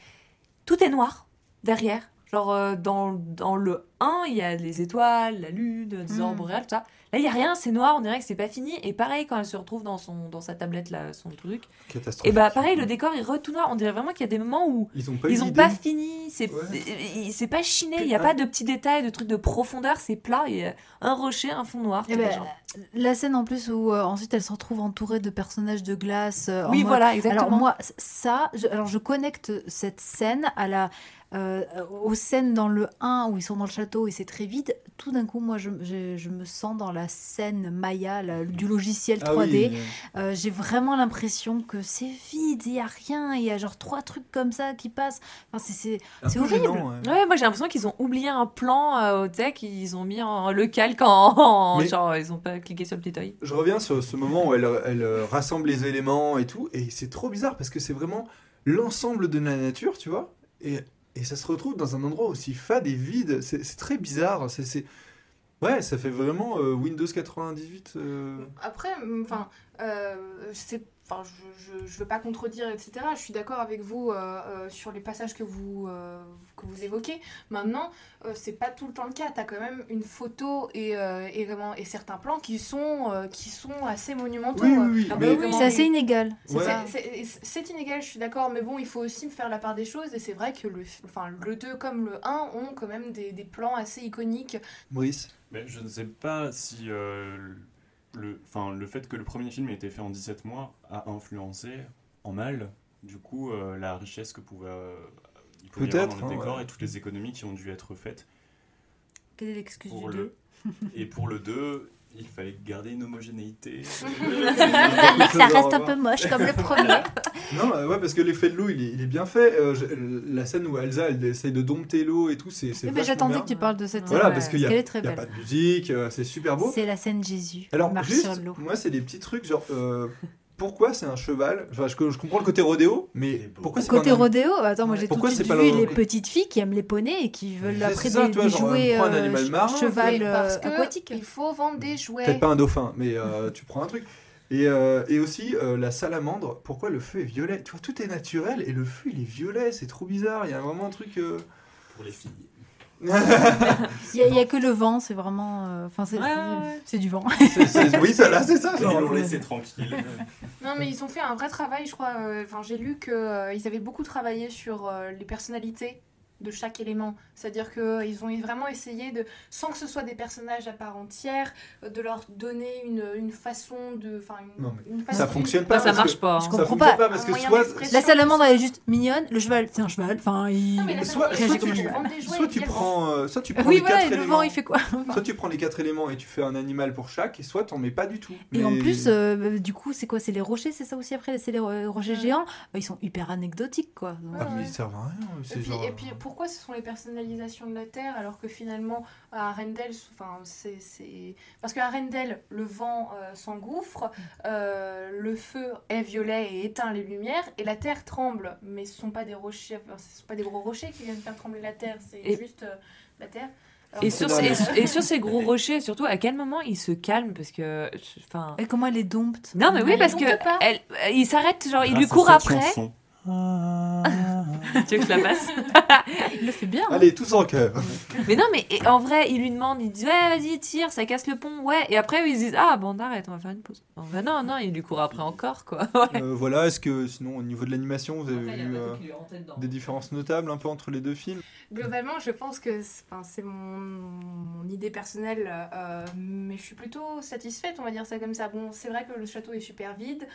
tout est noir derrière. Genre euh, dans, dans le 1, il y a les étoiles, la lune, des Mm. aurores boréales, tout ça. Là, il y a rien, c'est noir, on dirait que c'est pas fini. Et pareil, quand elle se retrouve dans, son, dans sa tablette, là, son truc, Catastrophe. et bah pareil, le décor est re tout noir. On dirait vraiment qu'il y a des moments où Ils ont pas ils ont pas fini, c'est Ouais. il- c'est pas chiné, il y a pas de petits détails, de trucs de profondeur, c'est plat, il y a un rocher, un fond noir. Eh ben, La scène en plus où euh, ensuite elle se retrouve entourée de personnages de glace. euh, en Oui, mode- voilà, exactement. Alors moi, ça, je, alors je connecte cette scène à la, euh, aux scènes dans le 1 où ils sont dans le château et c'est très vide. Tout d'un coup, moi, je, je, je me sens dans la scène Maya du logiciel Ah 3D. oui. Euh, J'ai vraiment l'impression que c'est vide, il y a rien, il y a genre trois trucs comme ça qui passent. Enfin, c'est- horrible. gênant, ouais. Ouais, moi j'ai l'impression qu'ils ont oublié un plan euh, au tech, ils ont mis en, le calque en, Mais- genre ils ont pas cliqué sur le petit œil. Je reviens sur ce moment où elle, elle euh, rassemble les éléments et tout, et c'est trop bizarre parce que c'est vraiment l'ensemble de la nature, tu vois, et, et ça se retrouve dans un endroit aussi fade et vide. C'est très bizarre. Ouais, ça fait vraiment euh, Windows 98. euh, Après, enfin, euh, c'est. Enfin, je, je, je veux pas contredire, etc. Je suis d'accord avec vous euh, euh, sur les passages que vous, euh, que vous évoquez. Maintenant, euh, c'est pas tout le temps le cas. Tu as quand même une photo et, euh, et, vraiment, et certains plans qui sont, euh, qui sont assez monumentaux. Oui, oui, oui, mais- C'est assez inégal. c'est Ouais. ça. c'est- c'est- C'est inégal, je suis d'accord, mais bon, il faut aussi me faire la part des choses, et c'est vrai que le, enfin, le 2 comme le 1 ont quand même des, des plans assez iconiques. Maurice Mais je ne sais pas si euh, le, enfin, le fait que le premier film ait été fait en 17 mois a influencé en mal, du coup, euh, la richesse que pouvait, euh, il pouvait y avoir Peut-être, dans le hein, décor ouais. et toutes les économies qui ont dû être faites. Quelle est l'excuse Pour du le... 2 Et pour le 2, il fallait garder une homogénéité. Ça reste un peu moche comme le premier. Non, euh, ouais, parce que l'effet de l'eau, il est, il est bien fait. Euh, je- la scène où Elsa, elle essaye de dompter l'eau et tout, c'est. Eh ben, vachement J'attendais que tu parles de cette scène. Voilà, parce qu'il y a, pas de musique, euh, c'est super beau. C'est la scène Jésus. Alors, il marche juste, sur l'eau. moi, c'est des petits trucs, genre, euh, pourquoi c'est un cheval Enfin, je, je comprends le côté rodéo, mais pourquoi c'est Côté pas un- rodéo, attends, moi j'ai tout de Pourquoi suite vu le- les petites filles qui aiment les poneys et qui veulent après ça, des, tu vois, des genre, jouets prends un euh, animal marin, cheval parce euh, que aquatique. il faut vendre des jouets. Peut-être pas un dauphin, mais euh, tu prends un truc. Et, euh, et aussi euh, la salamandre, pourquoi le feu est violet? Tu vois, tout est naturel et le feu il est violet, c'est trop bizarre. Il y a vraiment un truc. euh, Pour les filles. Il n'y a, il y a que le vent, c'est vraiment. euh, Enfin, c'est Ouais, c'est- ouais, ouais. c'est du vent. oui, ça, là, c'est ça. Ils l'ont laissé tranquille. Non, mais ils ont fait un vrai travail, je crois. euh, Enfin, j'ai lu qu'ils avaient beaucoup travaillé sur euh, les personnalités de chaque élément. C'est-à-dire qu'ils ont vraiment essayé de, sans que ce soit des personnages à part entière, euh, de leur donner une, une façon de. Enfin, une, Non, mais une ça façon- fonctionne pas. ça marche pas. Je Ça comprends pas. pas parce que soit. La salamandre, elle est juste mignonne. Le cheval, c'est un cheval. Enfin, il. Soit, tu, prends, euh, soit tu prends Oui, les quatre éléments. vent, il fait quoi? Soit tu prends les quatre éléments et tu fais un animal pour chaque, et soit t'en mets pas du tout. Et en plus, euh, du coup, c'est quoi? C'est les rochers, c'est ça aussi après? C'est les ro- rochers géants? Ils sont hyper anecdotiques, quoi. Ah, mais servent à rien. Et puis pourquoi ce sont les personnalisations de la Terre alors que finalement à Arendelle, enfin c'est c'est- parce qu'à Arendelle le vent euh, s'engouffre, euh, le feu est violet et éteint les lumières et la Terre tremble, mais ce sont pas des rochers, enfin, ce sont pas des gros rochers qui viennent faire trembler la Terre, c'est Et- juste euh, la Terre. Et sur, ces, les- et sur ces gros rochers, surtout, à quel moment il se calme Parce que. Enfin. Et comment elle est dompte? Non, mais oui, Elle parce que. Elle, il s'arrête, genre, il lui court après. chanson. tu veux que je la passe Il le fait bien. hein. Allez, tous en cœur. Mais non, mais et en vrai, il lui demande, il dit Ouais, vas-y, tire, ça casse le pont, ouais. Et après, ils se disent Ah, bon, on arrête, on va faire une pause. En vrai, non, non, il lui court après encore, quoi. Ouais. Euh, voilà, est-ce que sinon au niveau de l'animation, vous avez vu euh, des différences notables un peu entre les deux films? Globalement, je pense que c'est mon, mon idée personnelle, euh, mais je suis plutôt satisfaite, on va dire ça comme ça. Bon, c'est vrai que le château est super vide.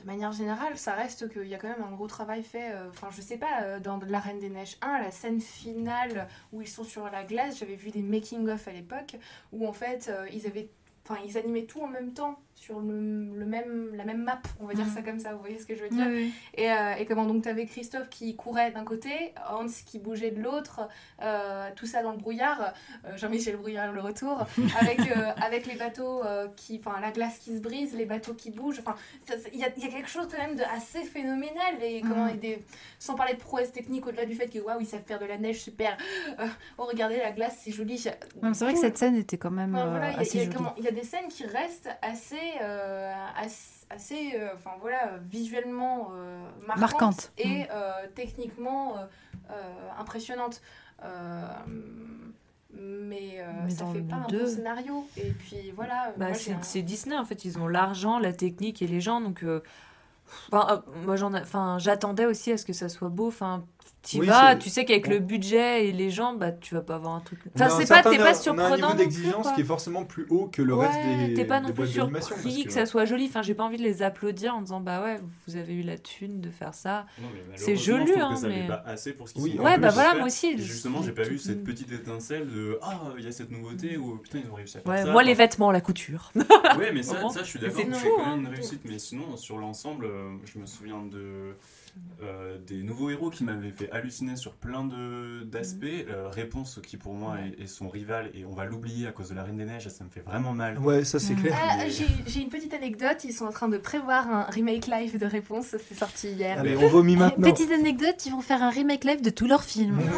De manière générale, ça reste qu'il y a quand même un gros travail fait. euh, Enfin, je sais pas, euh, dans La Reine des Neiges 1, la scène finale où ils sont sur la glace, j'avais vu des making-of à l'époque, où en fait, euh, ils avaient. Enfin, ils animaient tout en même temps sur le, le même, la même map, on va dire Mhm. ça comme ça, vous voyez ce que je veux dire oui. et, euh, et comment donc tu avais Christophe qui courait d'un côté, Hans qui bougeait de l'autre, euh, tout ça dans le brouillard, euh, Jean-Michel Brouillard le retour, avec, euh, avec les bateaux qui, enfin la glace qui se brise, les bateaux qui bougent, enfin il y a, il y a quelque chose quand même de assez phénoménal et comment Mhm. et des, sans parler de prouesse technique au-delà du fait que waouh ils savent faire de la neige super, oh regardez la glace c'est joli. C'est vrai que cette scène était quand même Enfin, voilà, il y a- assez il y, a jolie. comment- il y a des scènes qui restent assez, euh, assez, assez, euh, enfin voilà, visuellement euh, marquantes, et Mm. euh, techniquement euh, euh, impressionnantes. Euh, mais, euh, Mais ça fait pas un bon scénario. Et puis voilà. Bah, c'est un- Disney en fait, ils ont l'argent, la technique et les gens donc. euh, Enfin, euh, moi j'en, enfin, j'attendais aussi à ce que ça soit beau. Enfin, tu Oui, vas, c'est- tu sais qu'avec bon. le budget et les gens, bah tu vas pas avoir un truc. Enfin, c'est pas, t'es pas on a un surprenant. niveau d'exigence qui est forcément plus haut que le ouais, reste des. T'es pas non plus surpris que, que- ça soit joli. Enfin, j'ai pas envie de les applaudir en disant bah ouais, vous avez eu la thune de faire ça. C'est joli, hein, que ça mais. pas assez pour ce qu'ils Oui, Ouais, bah voilà, moi aussi, Et je- justement, j'ai pas vu je- cette petite étincelle de ah, il y a cette nouveauté ou putain, ils ont réussi à faire Ouais, ça. moi les vêtements, la couture. Ouais, mais ça, je suis d'accord, c'est quand hein. même une réussite. Mais sinon, sur l'ensemble, euh, je me souviens de euh, des nouveaux héros qui m'avaient fait halluciner sur plein de d'aspects. Euh, Réponse qui pour moi est, est son rival et on va l'oublier à cause de la Reine des Neiges, ça me fait vraiment mal. Ouais, ça c'est clair. Ah, Mais- j'ai une petite anecdote, ils sont en train de prévoir un remake live de Réponse, c'est sorti hier. Allez, on vomit maintenant. Petite anecdote, ils vont faire un remake live de tous leurs films.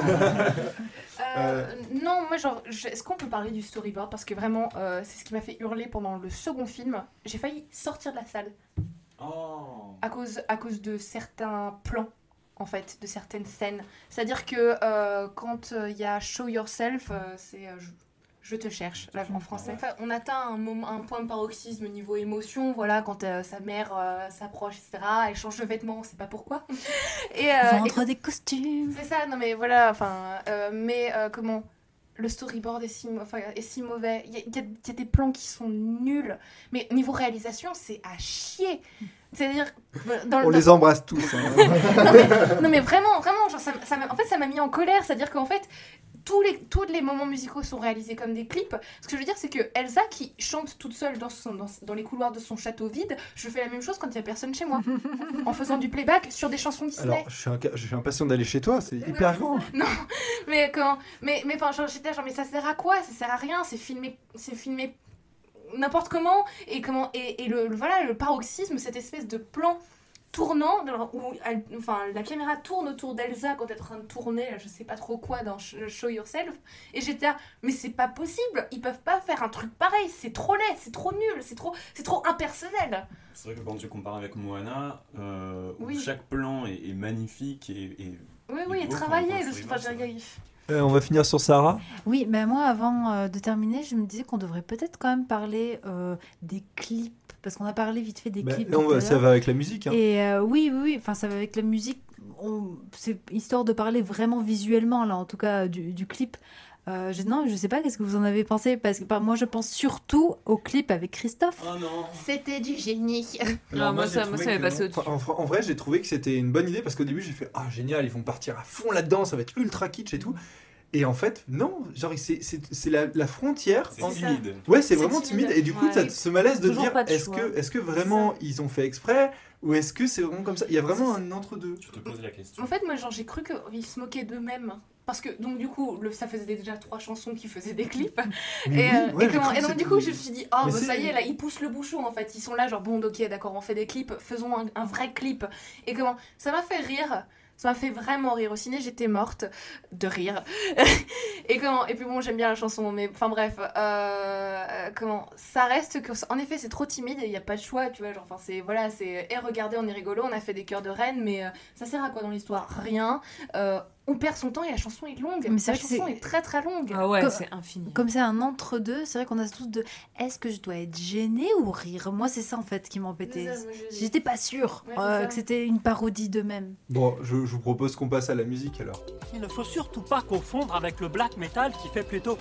Euh, Non, moi, genre, est-ce qu'on peut parler du storyboard? Parce que vraiment, euh, c'est ce qui m'a fait hurler pendant le second film. J'ai failli sortir de la salle Oh. à cause, à cause de certains plans, en fait, de certaines scènes. C'est-à-dire que euh, quand il y a Show Yourself, euh, c'est euh, je, je te cherche, là, en français. Enfin, on atteint un, moment, un point de paroxysme niveau émotion, voilà, quand euh, sa mère euh, s'approche, etc. Elle change de vêtements, on sait pas pourquoi. et, euh, et Vendre des costumes. c'est ça, non mais voilà, enfin, euh, mais euh, comment le storyboard est si, mau- enfin, est si mauvais, il y, a- y y des plans qui sont nuls, mais niveau réalisation, c'est à chier. C'est-à-dire, dans, On dans- les embrasse tous. hein. non, mais, non, mais vraiment, vraiment, genre, ça, ça m'a- en fait, ça m'a mis en colère. C'est-à-dire qu'en fait, tous les, tous les moments musicaux sont réalisés comme des clips. Ce que je veux dire, c'est que Elsa, qui chante toute seule dans, son, dans, dans les couloirs de son château vide, je fais la même chose quand il n'y a personne chez moi. en faisant du playback sur des chansons Disney. Alors, je suis, inca- je suis impatient d'aller chez toi, c'est hyper grand. Non, mais quand. Mais, mais enfin, genre, j'étais genre, mais ça sert à quoi? Ça sert à rien, c'est filmé. C'est filmé n'importe comment et comment et, et le, le- voilà le paroxysme cette espèce de plan tournant, où elle- enfin, la caméra tourne autour d'Elsa quand elle est en train de tourner, je sais pas trop quoi, dans Sh- Show Yourself. Et j'étais là, mais c'est pas possible, ils peuvent pas faire un truc pareil, c'est trop laid, c'est trop nul, c'est trop, c'est trop impersonnel. C'est vrai que quand tu compares avec Moana, euh, où chaque plan est, est magnifique et, et- Oui, oui, et vrai. Euh, on va finir sur Sarah. Oui, mais moi, avant euh, de terminer, je me disais qu'on devrait peut-être quand même parler euh, des clips. Parce qu'on a parlé vite fait des Bah, clips. là, on tout va- à ça va avec la musique, hein. Et euh, oui, oui, oui, enfin, ça va avec la musique. On- C'est histoire de parler vraiment visuellement, là, en tout cas, du, du clip. Euh, je, non, je sais pas, qu'est-ce que vous en avez pensé? Parce que bah, moi, je pense surtout au clip avec Christophe. Oh non C'était du génie. Non, moi, ça- moi, trouvé ça m'est passé non. Enfin, en, en vrai, j'ai trouvé que c'était une bonne idée parce qu'au début, j'ai fait Ah, génial, ils vont partir à fond là-dedans, ça va être ultra kitsch et tout. Et en fait, non, genre, c'est- c'est c'est la, la frontière. C'est en- timide. Ouais, c'est vraiment timide. timide. Et du coup, Ouais. t'as ce malaise de dire est-ce que, est que vraiment ils ont fait exprès ou est-ce que c'est vraiment comme ça? Il y a vraiment un entre-deux. Tu te poses la question. En fait, moi, genre, j'ai cru qu'ils se moquaient d'eux-mêmes. Parce que, donc, du coup, le, ça faisait déjà trois chansons qui faisaient des clips. Et, oui, euh, ouais, et j'ai comment- et donc, du coup, je me suis dit, oh, Mais bah, ça y est, là, ils poussent le bouchon, en fait. Ils sont là, genre, bon, ok, d'accord, on fait des clips, faisons un, un vrai clip. Et comment Ça m'a fait rire. Ça m'a fait vraiment rire. Au ciné, j'étais morte de rire. et comment Et puis bon, j'aime bien la chanson, mais enfin bref. euh, euh, comment Ça reste que, en effet, c'est trop timide il n'y a pas de choix, tu vois. Genre, enfin, c'est voilà, c'est. Et regardez, on est rigolo, on a fait des cœurs de reine, mais euh, ça sert à quoi dans l'histoire? Rien. On perd son temps et la chanson est longue. Mais c'est la chanson est très très longue. Ah ouais, Comme- c'est infini. Comme c'est un entre-deux, c'est vrai qu'on a tous de est-ce que je dois être gênée ou rire? Moi, c'est ça en fait qui m'embêtait. J'étais pas sûre Ouais, euh, que c'était une parodie d'eux-mêmes. Bon, je, je vous propose qu'on passe à la musique alors. Il ne faut surtout pas confondre avec le black metal qui fait plutôt.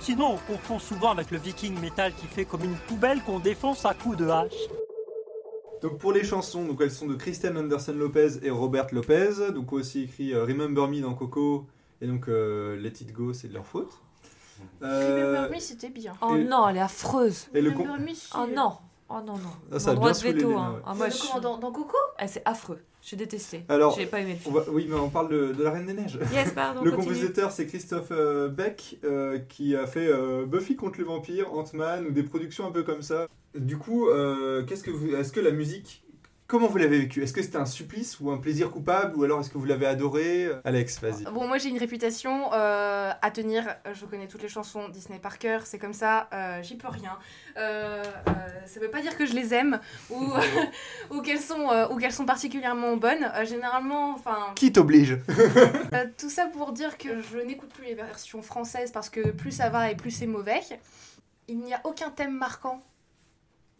Sinon, on confond souvent avec le viking metal qui fait comme une poubelle qu'on défonce à coups de hache. Donc pour les chansons, donc elles sont de Kristen Anderson Lopez et Robert Lopez. Donc aussi écrit euh, Remember Me dans Coco et donc euh, Let It Go, c'est de leur faute. Euh, Remember Me, c'était bien. Oh et- non, elle est affreuse. et le Remember Me, c'est- Oh non. Oh non, non. Ah, ça a Mon bien de saoulé veto. Léna, hein. ouais. Ah, moi, Dans- je... comment, dans, dans Coco Ah, c'est affreux. J'ai détesté. Alors, J'ai pas aimé le on film. va- oui, mais on parle de, de la Reine des Neiges. Yes, pardon, le continue. compositeur, c'est Christophe euh, Beck, euh, qui a fait euh, Buffy contre les vampires, Ant-Man, ou des productions un peu comme ça. Du coup, euh, qu'est-ce que vous, est-ce que la musique, comment vous l'avez vécu? Est-ce que c'était un supplice ou un plaisir coupable, ou alors est-ce que vous l'avez adoré? Alex, vas-y. Bon, moi j'ai une réputation euh, à tenir. Je connais toutes les chansons Disney par cœur, c'est comme ça, euh, j'y peux rien. Ça veut pas dire que je les aime ou, ou qu'elles sont, ou qu'elles sont particulièrement bonnes. Généralement, enfin. Qui t'oblige? Tout ça pour dire que je n'écoute plus les versions françaises parce que plus ça va et plus c'est mauvais. Il n'y a aucun thème marquant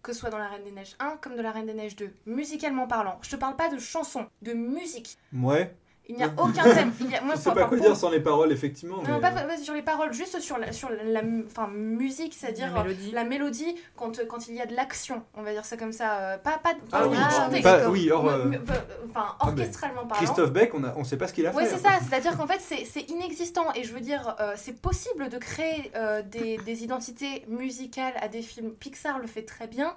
que ce soit dans La Reine des Neiges 1 comme de La Reine des Neiges 2, musicalement parlant. Je te parle pas de chansons, de musique. Ouais. Il n'y a aucun thème. Il y a, moi, Je sais enfin, pas quoi pour- dire sans les paroles, effectivement. non, mais, pas, euh, pas sur les paroles, juste sur la, sur la, la- enfin, musique, c'est-à-dire La mélodie. la mélodie quand, quand il y a de l'action, on va dire ça comme ça. euh, pas, pas, Ah pas oui, chanter, pas- oui, or, euh, enfin, orchestralement parlant. Christophe Beck, on, a, on sait pas ce qu'il a Oui, fait. c'est ça, c'est-à-dire qu'en fait, c'est c'est inexistant. Et je veux dire, euh, c'est possible de créer euh, des, des identités musicales à des films. Pixar le fait très bien.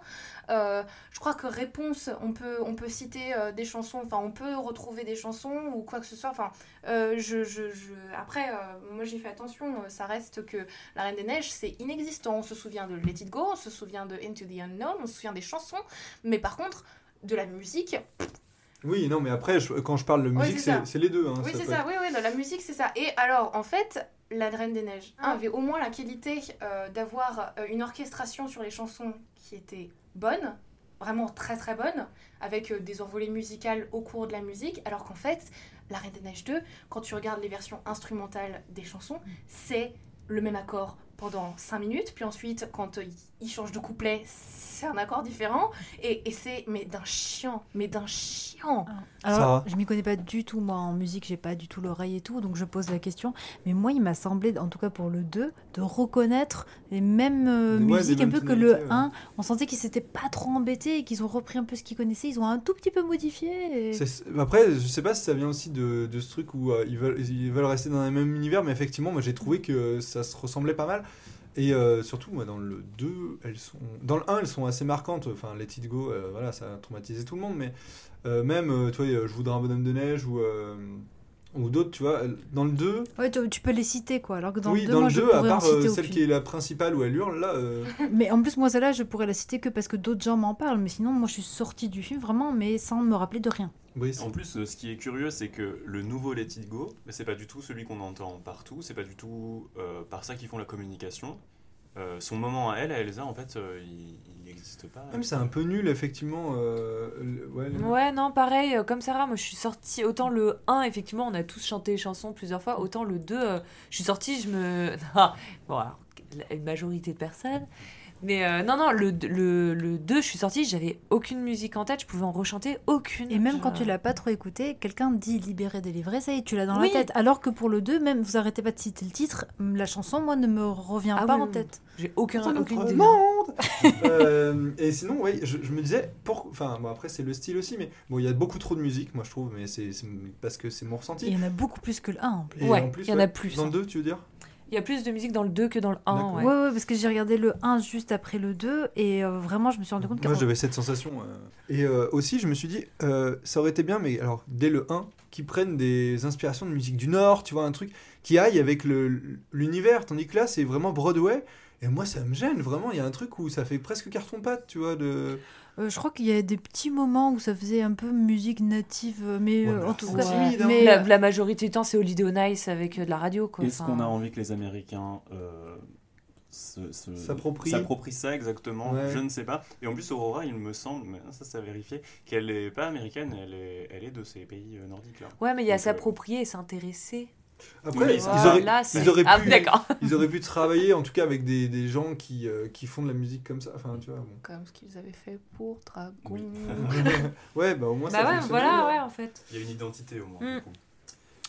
Euh, je crois que Réponse, on peut, on peut citer euh, des chansons, enfin, on peut retrouver des chansons ou quoi que ce soit. Enfin, euh, je, je, je- Après, euh, moi j'ai fait attention, ça reste que La Reine des Neiges, c'est inexistant. On se souvient de Let It Go, on se souvient de Into the Unknown, on se souvient des chansons. Mais par contre, de la musique, Oui, non, mais après, je- quand je parle de musique, c'est les deux. hein, Oui, c'est ça, oui, oui, la musique, c'est ça. Et alors, en fait, La Reine des Neiges Ah. avait au moins la qualité euh, d'avoir euh, une orchestration sur les chansons qui était bonne, vraiment très très bonne, avec euh, des envolées musicales au cours de la musique, alors qu'en fait, La Reine des Neiges 2, quand tu regardes les versions instrumentales des chansons, c'est le même accord pendant 5 minutes, puis ensuite, quand euh, il change de couplet, c'est un accord différent, et, et c'est, mais d'un chiant, mais d'un chiant. Alors, Sarah je m'y connais pas du tout, moi, en musique, j'ai pas du tout l'oreille et tout, donc je pose la question. Mais moi, il m'a semblé, en tout cas pour le 2, de reconnaître les mêmes euh, Ouais, musiques un mêmes peu que le ouais. 1. On sentait qu'ils s'étaient pas trop embêtés et qu'ils ont repris un peu ce qu'ils connaissaient. Ils ont un tout petit peu modifié. et- Après, je sais pas si ça vient aussi de, de ce truc où euh, ils, veulent, ils veulent rester dans le même univers, mais effectivement, moi j'ai trouvé que ça se ressemblait pas mal. Et euh, surtout, moi, dans le 2, elles sont. Dans le 1, elles sont assez marquantes. Enfin, Let It Go, euh, voilà, ça a traumatisé tout le monde, mais euh, même, toi, euh, Je voudrais un bonhomme de neige ou. Ou d'autres, tu vois, dans le 2, Ouais, tu, tu peux les citer quoi. Alors que dans oui, le 2, dans moi le je 2, à part citer celle qui est la principale où elle hurle, là. Mais en plus, moi, celle-là, je pourrais la citer que parce que d'autres gens m'en parlent. Mais sinon, moi, je suis sortie du film vraiment, mais sans me rappeler de rien. En plus, euh, ce qui est curieux, c'est que le nouveau Let It Go, c'est pas du tout celui qu'on entend partout, c'est pas du tout euh, par ça qu'ils font la communication. Euh, son moment à elle, à Elsa, en fait, euh, il n'existe pas. Même c'est un peu nul, effectivement. euh, le- ouais, le- Ouais, non, pareil, euh, comme Sarah, moi je suis sortie. Autant le 1, effectivement, on a tous chanté les chansons plusieurs fois. Autant le 2, euh, je suis sortie, je me. Ah, bon, alors, une majorité de personnes. Mais euh, non, non, le, le, le 2, je suis sortie, j'avais aucune musique en tête, je pouvais en rechanter aucune. Et même quand Genre, tu l'as pas trop écouté, quelqu'un dit libéré, délivré, ça y est, tu l'as dans Oui. la tête. Alors que pour le 2, même vous arrêtez pas de citer le titre, la chanson, moi, ne me revient Ah pas oui, en oui. tête. J'ai aucun, aucune idée. monde Euh, Et sinon, ouais, je, je me disais, pour... enfin, bon, après c'est le style aussi, mais bon, il y a beaucoup trop de musique, moi je trouve, mais c'est parce que c'est mon ressenti. Il y en a beaucoup plus que le 1 en plus. Et Ouais, en plus, il y en a plus, Dans hein. le 2, tu veux dire? Il y a plus de musique dans le 2 que dans le 1. Ouais. Ouais. ouais, parce que j'ai regardé le 1 juste après le 2 et euh, vraiment je me suis rendu compte Moi que j'avais cette sensation. euh. Et euh, aussi, je me suis dit, euh, ça aurait été bien, mais alors dès le 1, qu'ils prennent des inspirations de musique du Nord, tu vois, un truc qui aille avec le- l'univers, tandis que là, c'est vraiment Broadway. Et moi, ça me gêne, vraiment. Il y a un truc où ça fait presque carton-pâte, tu vois. De... Euh, je crois qu'il y a des petits moments où ça faisait un peu musique native, euh, mais Ouais, euh, en tout cas. mais, la, la majorité du temps, c'est Holiday on Ice avec de la radio. quoi. Est-ce Enfin, qu'on a envie que les Américains euh, S'approprient. ça exactement? Ouais. Je ne sais pas. Et en plus, Aurora, il me semble, mais ça, c'est à vérifier, qu'elle n'est pas américaine, elle est, elle est de ces pays nordiques. Là. Ouais, mais il y a Donc, euh, s'approprier et s'intéresser. Après, Oui, ils, ça- auraient, Là, ils c'est- auraient Ah, pu, ils auraient pu travailler, en tout cas, avec des, des gens qui, euh, qui font de la musique comme ça. Enfin, tu vois, bon. Comme ce qu'ils avaient fait pour Dragon. ouais, bah au moins ça Bah ouais, fonctionne voilà, ouais, en fait. Il y a une identité au moins. Mm. du coup.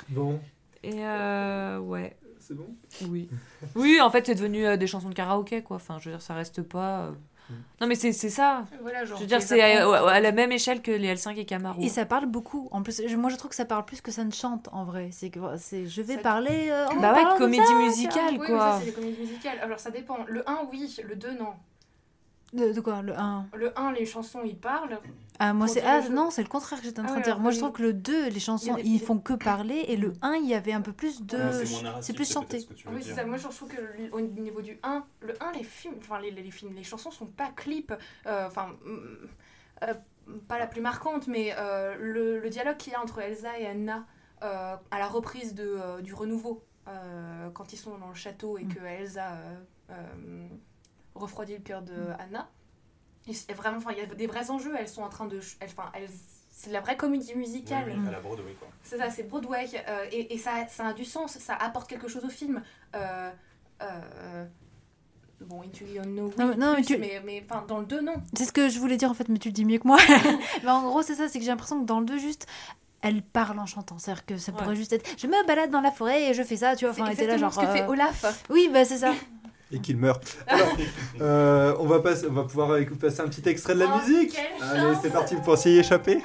Bon, Et euh, ouais. c'est bon? Oui. Oui, en fait, c'est devenu euh, des chansons de karaoké, quoi. Enfin, je veux dire, ça reste pas. Euh, Non, mais c'est c'est ça. Voilà, genre, Je veux dire, c'est à, à la même échelle que les L5 et Camaro. Et ça parle beaucoup. En plus, je- moi je trouve que ça parle plus que ça ne chante en vrai. C'est que c'est je vais Ça- parler. euh, Bah ouais, comédie ça, musicale, Oui, mais quoi. ça, c'est des comédies musicales. Alors, ça dépend. Le 1, oui. Le 2, non. De, de quoi? Le 1 Le 1, les chansons, ils parlent. Ah, moi c'est. Ah non, c'est le contraire que j'étais en Ah train de dire. Moi je trouve que le 2, les chansons, des- ils font que parler. Et le 1, il y avait un peu plus de. Ouais, c'est plus chanté. ce veux Oui, c'est dire. ça. Moi, je trouve que le- au niveau du 1, le 1, les films, enfin, les, les films, les chansons sont pas clips. euh, Enfin, mm, euh, pas la plus marquante, mais euh, le, le dialogue qu'il y a entre Elsa et Anna euh, à la reprise de, euh, du renouveau, euh, quand ils sont dans le château et Mm. que Elsa euh, euh, refroidit le cœur de Anna. Et vraiment, enfin, il y a des vrais enjeux. Elles sont en train de, elles- enfin, elles, c'est de la vraie comédie musicale. oui, à la Broadway, quoi. C'est ça, c'est Broadway. euh, et et ça, ça a du sens, ça apporte quelque chose au film. Euh, euh, bon, Into the Unknown, oui, Non, mais- non, mais plus, tu- mais, mais, enfin, dans le 2, non. C'est ce que je voulais dire en fait, mais tu le dis mieux que moi. mais en gros, c'est ça, c'est que j'ai l'impression que dans le 2, juste. Elle parle en chantant, c'est-à-dire que ça Ouais. pourrait juste être je me balade dans la forêt et je fais ça, tu vois. Enfin, t'es là genre. ce que fait euh, Olaf. Oui, bah c'est ça Et qu'il meurt. Alors, euh, on, va passer, on va pouvoir écouter- passer un petit extrait de la Oh, musique. quelle Allez, chance. c'est parti pour s'y échapper.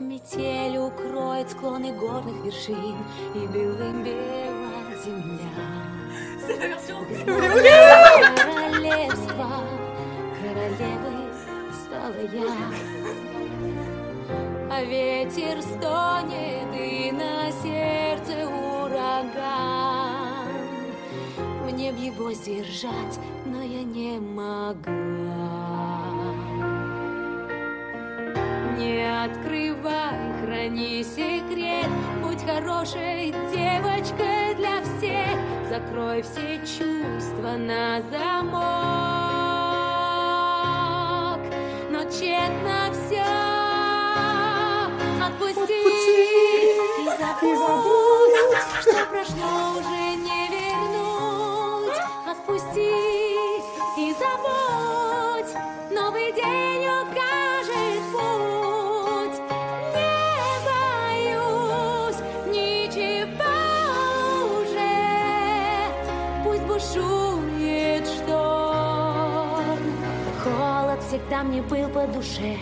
Метель укроет склоны горных вершин И белым бела земля Королевство Сдержать Но я не могла не открывай, храни секрет Будь хорошей девочкой для всех. Закрой все чувства на замок Новый день укажет путь. Не боюсь ничего уже. Пусть бушует шторм. Холод всегда мне был по душе.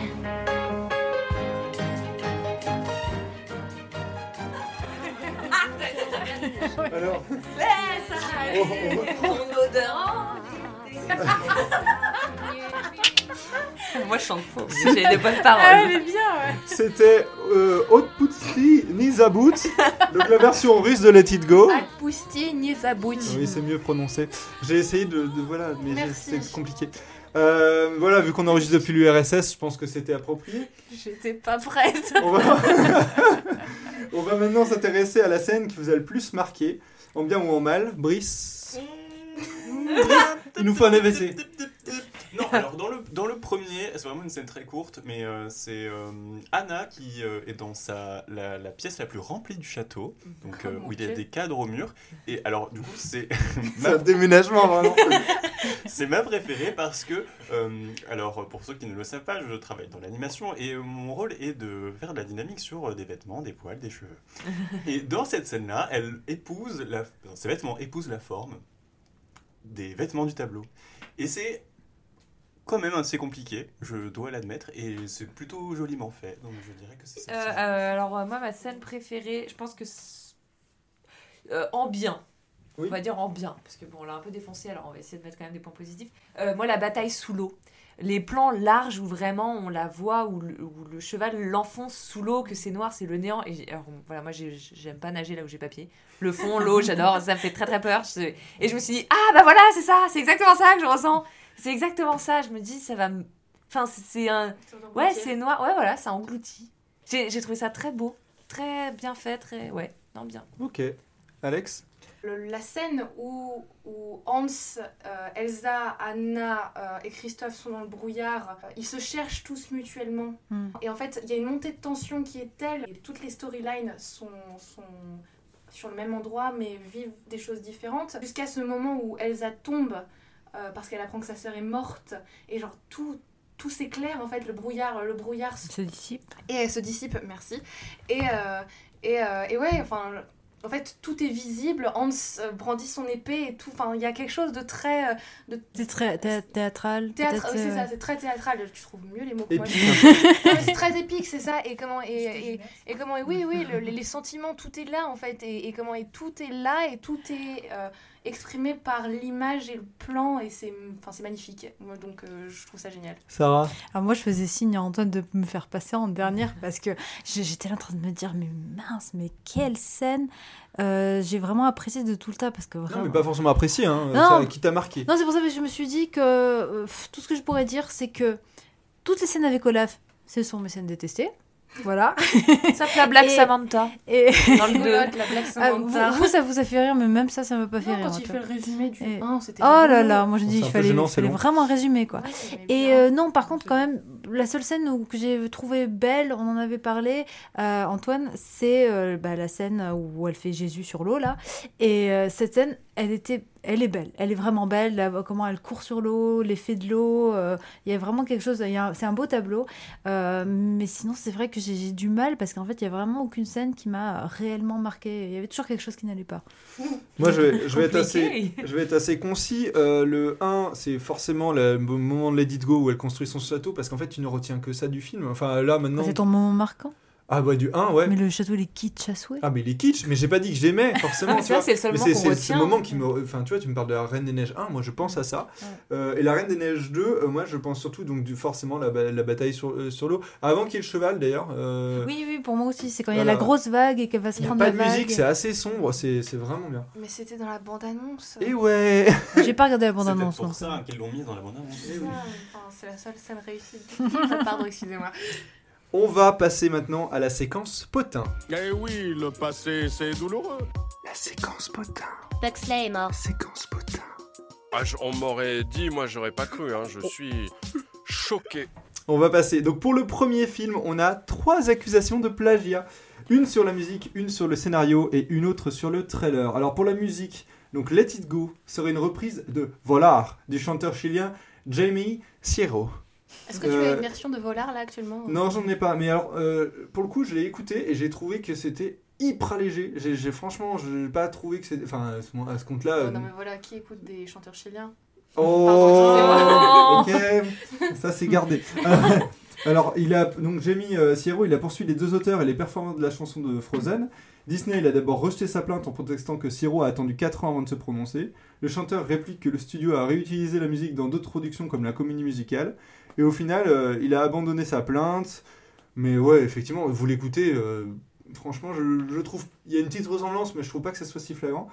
Alors, odeur. Moi, je chante faux. J'ai des bonnes paroles. Ah, elle est bien, ouais. C'était euh, Otputsi Nizabut, donc la version russe de Let It Go. Alpousti Niezabouti. Oui, c'est mieux prononcé. J'ai essayé de, de- voilà, mais c'était compliqué. Euh, voilà, vu qu'on enregistre depuis l'URSS, je pense que c'était approprié. J'étais pas prête. On va... On va maintenant s'intéresser à la scène qui vous a le plus marqué, en bien ou en mal. Brice. Il nous faut un AVC. Non, alors dans le, dans le premier, c'est vraiment une scène très courte, mais euh, c'est euh, Anna qui euh, est dans sa, la, la pièce la plus remplie du château, donc euh, où il y a des cadres au mur. Et alors, du coup, c'est. C'est un déménagement, vraiment. c'est ma préférée parce que, euh, alors pour ceux qui ne le savent pas, je travaille dans l'animation et euh, mon rôle est de faire de la dynamique sur euh, des vêtements, des poils, des cheveux. Et dans cette scène-là, elle épouse, la, ses vêtements épousent la forme des vêtements du tableau. Et c'est quand même assez compliqué, je dois l'admettre, et c'est plutôt joliment fait, donc je dirais que c'est ça. Euh, euh, alors, euh, moi, ma scène préférée, je pense que. c'est- Euh, en bien. On va dire en bien. Parce que bon, on l'a un peu défoncé, alors on va essayer de mettre quand même des points positifs. Euh, moi, la bataille sous l'eau. Les plans larges où vraiment on la voit, où le, où le cheval l'enfonce sous l'eau, que c'est noir, c'est le néant. Et alors, voilà, moi, j'ai- j'aime pas nager là où j'ai pas pied. Le fond, l'eau, j'adore, ça me fait très très peur. Je- Et je me suis dit, ah bah voilà, c'est ça, c'est exactement ça que je ressens. C'est exactement ça. Je me dis, ça va me. Enfin, c'est- un. Ouais, c'est noir. Ouais, voilà, ça engloutit. J'ai j'ai trouvé ça très beau, très bien fait, très. Ouais, non, bien. Ok. Alex? Le- la scène où, où Hans, euh, Elsa, Anna euh, et Christophe sont dans le brouillard, euh, ils se cherchent tous mutuellement. Hmm. Et en fait, il y a une montée de tension qui est telle, et toutes les storylines sont, sont sur le même endroit, mais vivent des choses différentes, jusqu'à ce moment où Elsa tombe euh, parce qu'elle apprend que sa sœur est morte, et genre tout... Tout s'éclaire en fait, le brouillard, le brouillard se dissipe. Et elle se dissipe, merci. Et, euh, et, euh, et ouais, enfin, en fait, tout est visible. Hans euh, brandit son épée et tout. Enfin, il y a quelque chose de très. De C'est très thé- théâtral. Théâtre, c'est ça, c'est très théâtral. Tu trouves mieux les mots que moi. C'est très épique, c'est ça. Et comment et, et, et comment et oui, oui, le- les, les sentiments, tout est là en fait. Et, et comment et tout est là et tout est euh, exprimé par l'image et le plan et c'est, enfin, c'est magnifique. Moi, donc, euh, je trouve ça génial. Sarah Alors moi, je faisais signe à Antoine de me faire passer en dernière parce que j'étais là en train de me dire, mais mince, mais quelle scène Euh, J'ai vraiment apprécié de tout le tas parce que Non, vraiment... mais pas forcément apprécié, hein. Non. Ça, qui t'a marqué Non, c'est pour ça que je me suis dit que euh, tout ce que je pourrais dire, c'est que toutes les scènes avec Olaf, ce sont mes scènes détestées. Voilà. Ça fait la blague Et- Samantha. Et... Dans le. La blague Ah, Samantha. vous, vous, ça vous a fait rire, mais même ça, ça m'a pas fait Non, rire. quand il fait le résumé du Et- 1, c'était Oh là là, moi je dis il fallait, gênant, fallait vraiment un résumé quoi. Ouais, Et euh, non, par contre, quand même, la seule scène où, que j'ai trouvé belle, on en avait parlé, euh, Antoine, c'est euh, bah, la scène où elle fait Jésus sur l'eau là. Et euh, cette scène, elle était, elle est belle, elle est vraiment belle. là, comment elle court sur l'eau, l'effet de l'eau, euh, il y a vraiment quelque chose. C'est un beau tableau, Euh, mais sinon c'est vrai que j'ai du mal parce qu'en fait, il y a vraiment aucune scène qui m'a réellement marqué. Il y avait toujours quelque chose qui n'allait pas. Moi, je vais, je vais être assez, je vais être assez concis. Euh, le 1, c'est forcément le moment de It Go où elle construit son château, parce qu'en fait, tu ne retiens que ça du film. Enfin, là, maintenant. C'est ton moment marquant? Ah, bah, du 1, ouais. Mais le château, il est kitsch à souhait. Ah, mais il est kitsch, mais j'ai pas dit que j'aimais, forcément. Ah, tu c'est vrai, vois. c'est le seul moment qu'on c'est- c'est retient. ce moment qui me. Enfin, tu vois, tu me parles de la Reine des Neiges 1, moi, je pense à ça. Euh, et la Reine des Neiges 2, euh, moi, je pense surtout, donc, du, forcément, la, la bataille sur, euh, sur l'eau. Avant qu'il y ait le cheval, d'ailleurs. euh, Oui, oui, pour moi aussi. C'est quand il y a la grosse vague et qu'elle va se Il n'y a prendre pas la de vague. musique, c'est assez sombre, c'est c'est vraiment bien. Mais c'était dans la bande-annonce. Et ouais J'ai pas regardé la C'est bande-annonce. non. pour ça qu'ils l'ont mis dans la bande-annonce. C'est c'est la seule scène réussie. Pardon, excusez-moi. On va passer maintenant à la séquence potin. Eh oui, le passé, c'est douloureux. La séquence potin. Buxley est mort. Séquence potin. Ah, je- on m'aurait dit, moi j'aurais pas cru, hein. je suis choqué. On va passer. Donc pour le premier film, on a trois accusations de plagiat. Une sur la musique, une sur le scénario et une autre sur le trailer. Alors pour la musique, donc Let It Go serait une reprise de Volar du chanteur chilien Jamie Sierro. Est-ce que tu Euh, as une version de Volar là actuellement Non, j'en ai pas. Mais alors, euh, pour le coup, je l'ai écouté et j'ai trouvé que c'était hyper léger. J'ai, franchement, je n'ai pas trouvé que c'était. Enfin, à ce, compte-là. Euh, Non mais voilà, qui écoute des chanteurs chiliens? Oh, ok, ça c'est gardé. Euh, Alors, il a donc Jamie euh, Sierro, il a poursuivi les deux auteurs et les performants de la chanson de Frozen. Disney, il a d'abord rejeté sa plainte en protestant que Sierro a attendu 4 ans avant de se prononcer. Le chanteur réplique que le studio a réutilisé la musique dans d'autres productions comme la comédie musicale. Et au final, euh, il a abandonné sa plainte. Mais ouais, effectivement, vous l'écoutez, euh, franchement, je, trouve. Il y a une petite ressemblance, mais je trouve pas que ça soit si flagrant.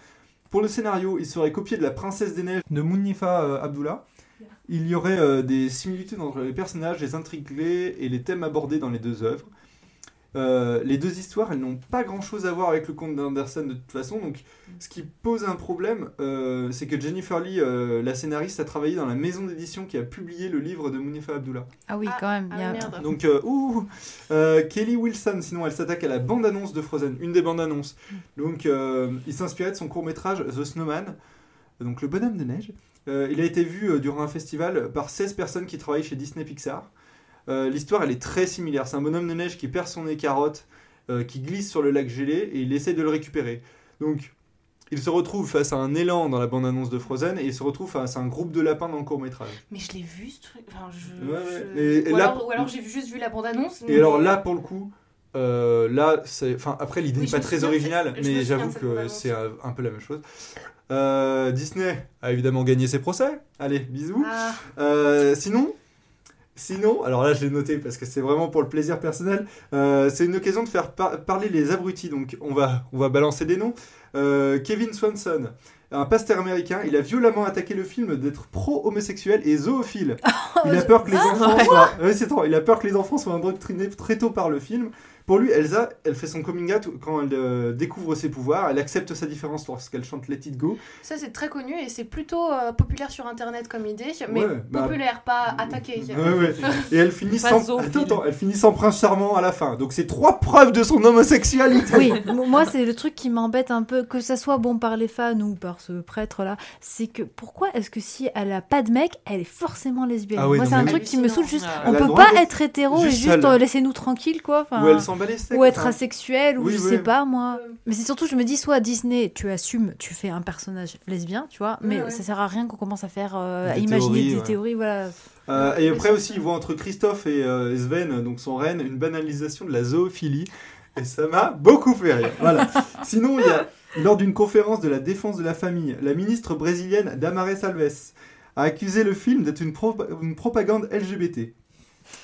Pour le scénario, il serait copié de La Princesse des Neiges de Mounifa euh, Abdullah. Il y aurait des similitudes entre les personnages, les intrigues clés et les thèmes abordés dans les deux œuvres. Euh, les deux histoires, elles n'ont pas grand-chose à voir avec le conte d'Anderson de toute façon, donc ce qui pose un problème, euh, c'est que Jennifer Lee, euh, la scénariste, a travaillé dans la maison d'édition qui a publié le livre de Mounifa Abdullah. Ah oui, quand même. il y a- Donc, euh, ouh, euh, Kelly Wilson, sinon elle s'attaque à la bande-annonce de Frozen, une des bandes-annonces. Donc, euh, il s'inspirait de son court-métrage The Snowman, donc le bonhomme de neige. Euh, il a été vu euh, durant un festival par 16 personnes qui travaillent chez Disney Pixar. Euh, L'histoire, elle est très similaire. C'est un bonhomme de neige qui perd son nez carotte, euh, qui glisse sur le lac gelé et il essaie de le récupérer. Donc, il se retrouve face à un élan dans la bande-annonce de Frozen et il se retrouve face à un groupe de lapins dans le court-métrage. Mais je l'ai vu ce truc. Enfin, je, Ouais, ouais. je- Et- et ou, là- alors, ou alors j'ai juste vu la bande-annonce. Et mais- alors là, pour le coup, euh, là, c'est, enfin, après l'idée n'est pas très souviens originale, mais j'avoue que c'est un, un peu la même chose. Euh, Disney a évidemment gagné ses procès. Allez, bisous. Ah. Euh, sinon, sinon, alors là, je l'ai noté parce que c'est vraiment pour le plaisir personnel. euh, c'est une occasion de faire par- parler les abrutis. Donc, on va, on va balancer des noms. Euh, Kevin Swanson. Un pasteur américain, il a violemment attaqué le film d'être pro-homosexuel et zoophile. Il a peur que les enfants soient... C'est trop. Il a peur que les enfants soient endoctrinés très tôt par le film. Pour lui, Elsa, elle fait son coming out quand elle euh, découvre ses pouvoirs. Elle accepte sa différence lorsqu'elle chante Let It Go. Ça, c'est très connu et c'est plutôt euh, populaire sur internet comme idée, mais Ouais, bah- populaire, pas attaqué. Ouais, ouais. Et elle finit sans... zoophile. Attends, attends, elle finit sans prince charmant à la fin. Donc c'est trois preuves de son homosexualité. Oui, moi c'est le truc qui m'embête un peu, que ça soit bon par les fans ou par ce prêtre-là, c'est que pourquoi est-ce que si elle a pas de mec, elle est forcément lesbienne? Ah Moi c'est un mais- truc qui me saoule juste, on peut pas être hétéro et juste euh, laissez-nous tranquille quoi. enfin, s'en bat les steaks, Ou être enfin. asexuel, ou Oui, je oui. sais pas moi. Mais c'est surtout, je me dis, soit Disney, tu assumes, tu fais un personnage lesbien, tu vois, mais Ouais, ouais. ça sert à rien qu'on commence à faire, euh, à imaginer théories, des ouais. théories, voilà. Euh, et après aussi, il voit entre Christophe et euh, Sven, donc son reine, une banalisation de la zoophilie. Et ça m'a beaucoup fait rire. Voilà. Sinon, il y a, lors d'une conférence de la défense de la famille, la ministre brésilienne Damares Alves a accusé le film d'être une, pro- une propagande LGBT.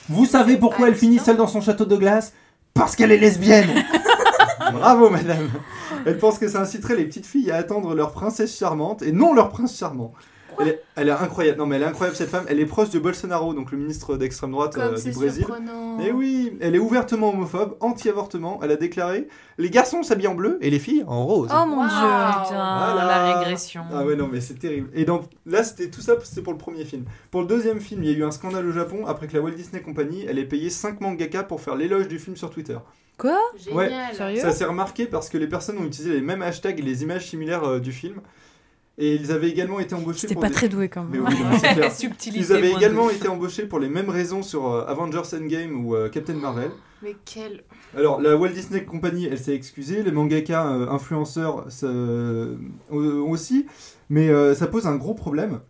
Vous savez pourquoi elle finit seule dans son château de glace? Parce qu'elle est lesbienne Bravo, madame Elle pense que ça inciterait les petites filles à attendre leur princesse charmante et non leur prince charmant. Elle est, elle est incroyable. Non, mais elle est incroyable cette femme. Elle est proche de Bolsonaro, donc le ministre d'extrême droite Comme euh, c'est du Brésil. surprenant. Et oui, elle est ouvertement homophobe, anti-avortement. Elle a déclaré les garçons s'habillent en bleu et les filles en rose. Oh mon Wow. dieu, putain, la régression. Ah ouais, non, mais c'est terrible. Et donc, là, c'était tout ça, c'était pour le premier film. Pour le deuxième film, il y a eu un scandale au Japon après que la Walt Disney Company, elle ait payé 5 mangaka pour faire l'éloge du film sur Twitter. Quoi? Ouais, Sérieux? Ça s'est remarqué parce que les personnes ont utilisé les mêmes hashtags et les images similaires euh, du film. Et ils avaient également été embauchés C'était pour pas des- très doué, quand même. Mais oui, non, c'est clair. Subtilité Ils avaient également été embauchés pour les mêmes raisons sur euh, Avengers Endgame ou euh, Captain Marvel. Mais quel. Alors, la Walt Disney Company, elle s'est excusée, les mangaka euh, influenceurs ça, euh, aussi, mais euh, ça pose un gros problème.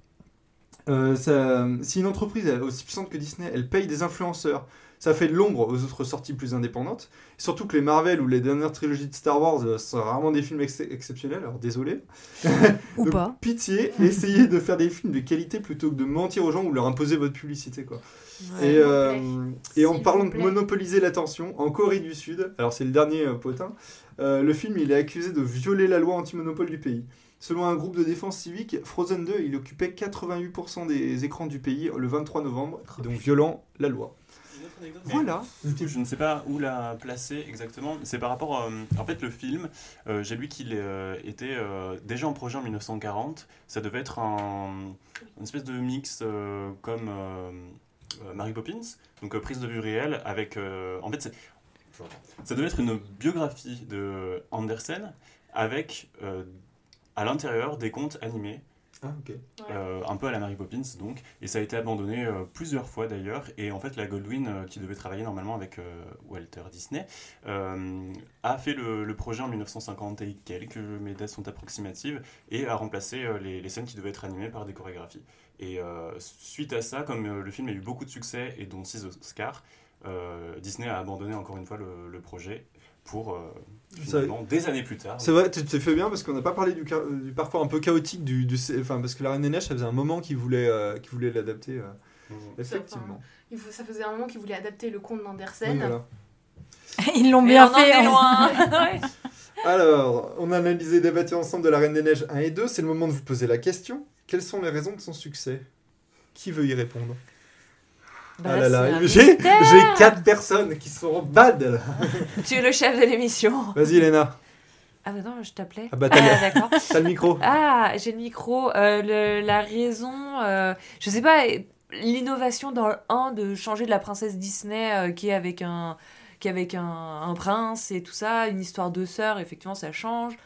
Euh, ça- si une entreprise est aussi puissante que Disney, elle paye des influenceurs, ça fait de l'ombre aux autres sorties plus indépendantes. Surtout que les Marvel ou les dernières trilogies de Star Wars euh, sont vraiment des films ex- exceptionnels, alors désolé. Ou Donc, pas. Pitié, essayez de faire des films de qualité plutôt que de mentir aux gens ou leur imposer votre publicité. Quoi. Ouais. Et, euh, et en parlant de monopoliser l'attention, en Corée du Sud, alors c'est le dernier euh, potin, euh, le film il est accusé de violer la loi anti-monopole du pays. Selon un groupe de défense civique, Frozen 2, il occupait 88% des écrans du pays le 23 novembre, donc violant la loi. Voilà. Du coup, je ne sais pas où la placer exactement. C'est par rapport. euh, en fait, le film, euh, j'ai lu qu'il euh, était euh, déjà en projet en 1940. Ça devait être un, une espèce de mix euh, comme euh, euh, Mary Poppins, donc euh, prise de vue réelle avec. euh, en fait, c'est- ça devait être une biographie de Andersen avec euh, à l'intérieur des contes animés. Ah, ok. Euh, un peu à la Mary Poppins donc, et ça a été abandonné euh, plusieurs fois d'ailleurs. Et en fait, la Goldwyn, euh, qui devait travailler normalement avec Walter Disney, a fait le, le projet en 1950 et quelques, mes dates sont approximatives, et a remplacé les, les scènes qui devaient être animées par des chorégraphies. Et suite à ça, comme le film a eu beaucoup de succès et dont 6 Oscars, Disney a abandonné encore une fois le, le projet pour euh, finalement, des années plus tard. C'est vrai, tu te fais bien parce qu'on n'a pas parlé du, du parcours un peu chaotique du, du- enfin parce que la Reine des Neiges, ça faisait un moment qu'ils voulaient, euh, qu'ils voulaient l'adapter. euh, Effectivement. Il faut, ça faisait un moment qu'ils voulaient adapter le conte Oui, d'Andersen. voilà. Ils l'ont bien en fait. hein. loin. Alors, on a analysé et débattu ensemble de la Reine des Neiges 1 et 2. C'est le moment de vous poser la question. Quelles sont les raisons de son succès? Qui veut y répondre? Bah, Ah là là, un j'ai quatre personnes qui sont bad. là. Tu es le chef de l'émission. Vas-y, Elena. Ah bah non, je t'appelais. Ah bah, t'as t'as le micro. Ah, j'ai le micro. Euh, le- la raison, euh, je sais pas, l'innovation dans le 1 de changer de la princesse Disney euh, qui est avec un qui est avec un, un prince et tout ça, une histoire de sœurs, effectivement ça change.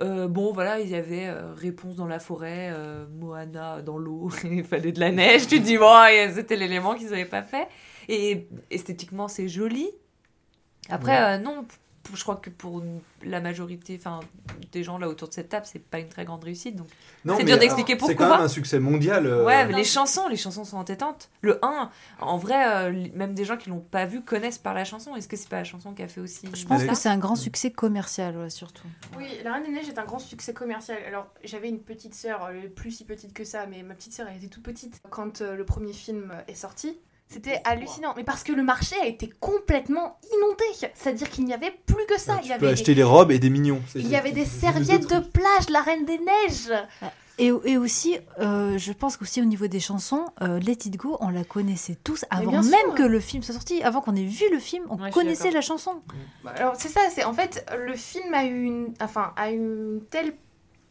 Euh, bon voilà, il y avait euh, Réponse dans la forêt, euh, Moana dans l'eau, il fallait de la neige, tu te dis bon, c'était l'élément qu'ils n'avaient pas fait. Et esthétiquement c'est joli. Après Ouais. non, je crois que pour la majorité enfin des gens là autour de cette table, c'est pas une très grande réussite donc Non, c'est dur d'expliquer pourquoi. C'est quand même un succès mondial. euh, Ouais, les chansons, les chansons sont entêtantes. Le 1, en vrai, euh, même des gens qui l'ont pas vu connaissent par la chanson. Est-ce que c'est pas la chanson qui a fait aussi Je pense que c'est un grand succès commercial, ouais, surtout. Oui, La Reine des Neiges est un grand succès commercial. Alors, j'avais une petite sœur, euh, plus si petite que ça, mais ma petite sœur, elle était toute petite quand euh, le premier film est sorti. C'était hallucinant, mais parce que le marché a été complètement inondé. C'est-à-dire qu'il n'y avait plus que ça. il y Tu avait peux acheter des robes et des mignons. Il y avait des serviettes de plage, la Reine des Neiges. Et, et aussi, euh, je pense qu'aussi au niveau des chansons, euh, Let It Go, on la connaissait tous avant même sûr. que le film soit sorti, avant qu'on ait vu le film, on Ouais, connaissait la chanson. Bah, Alors, c'est ça, c'est en fait, le film a eu une, enfin, a eu une telle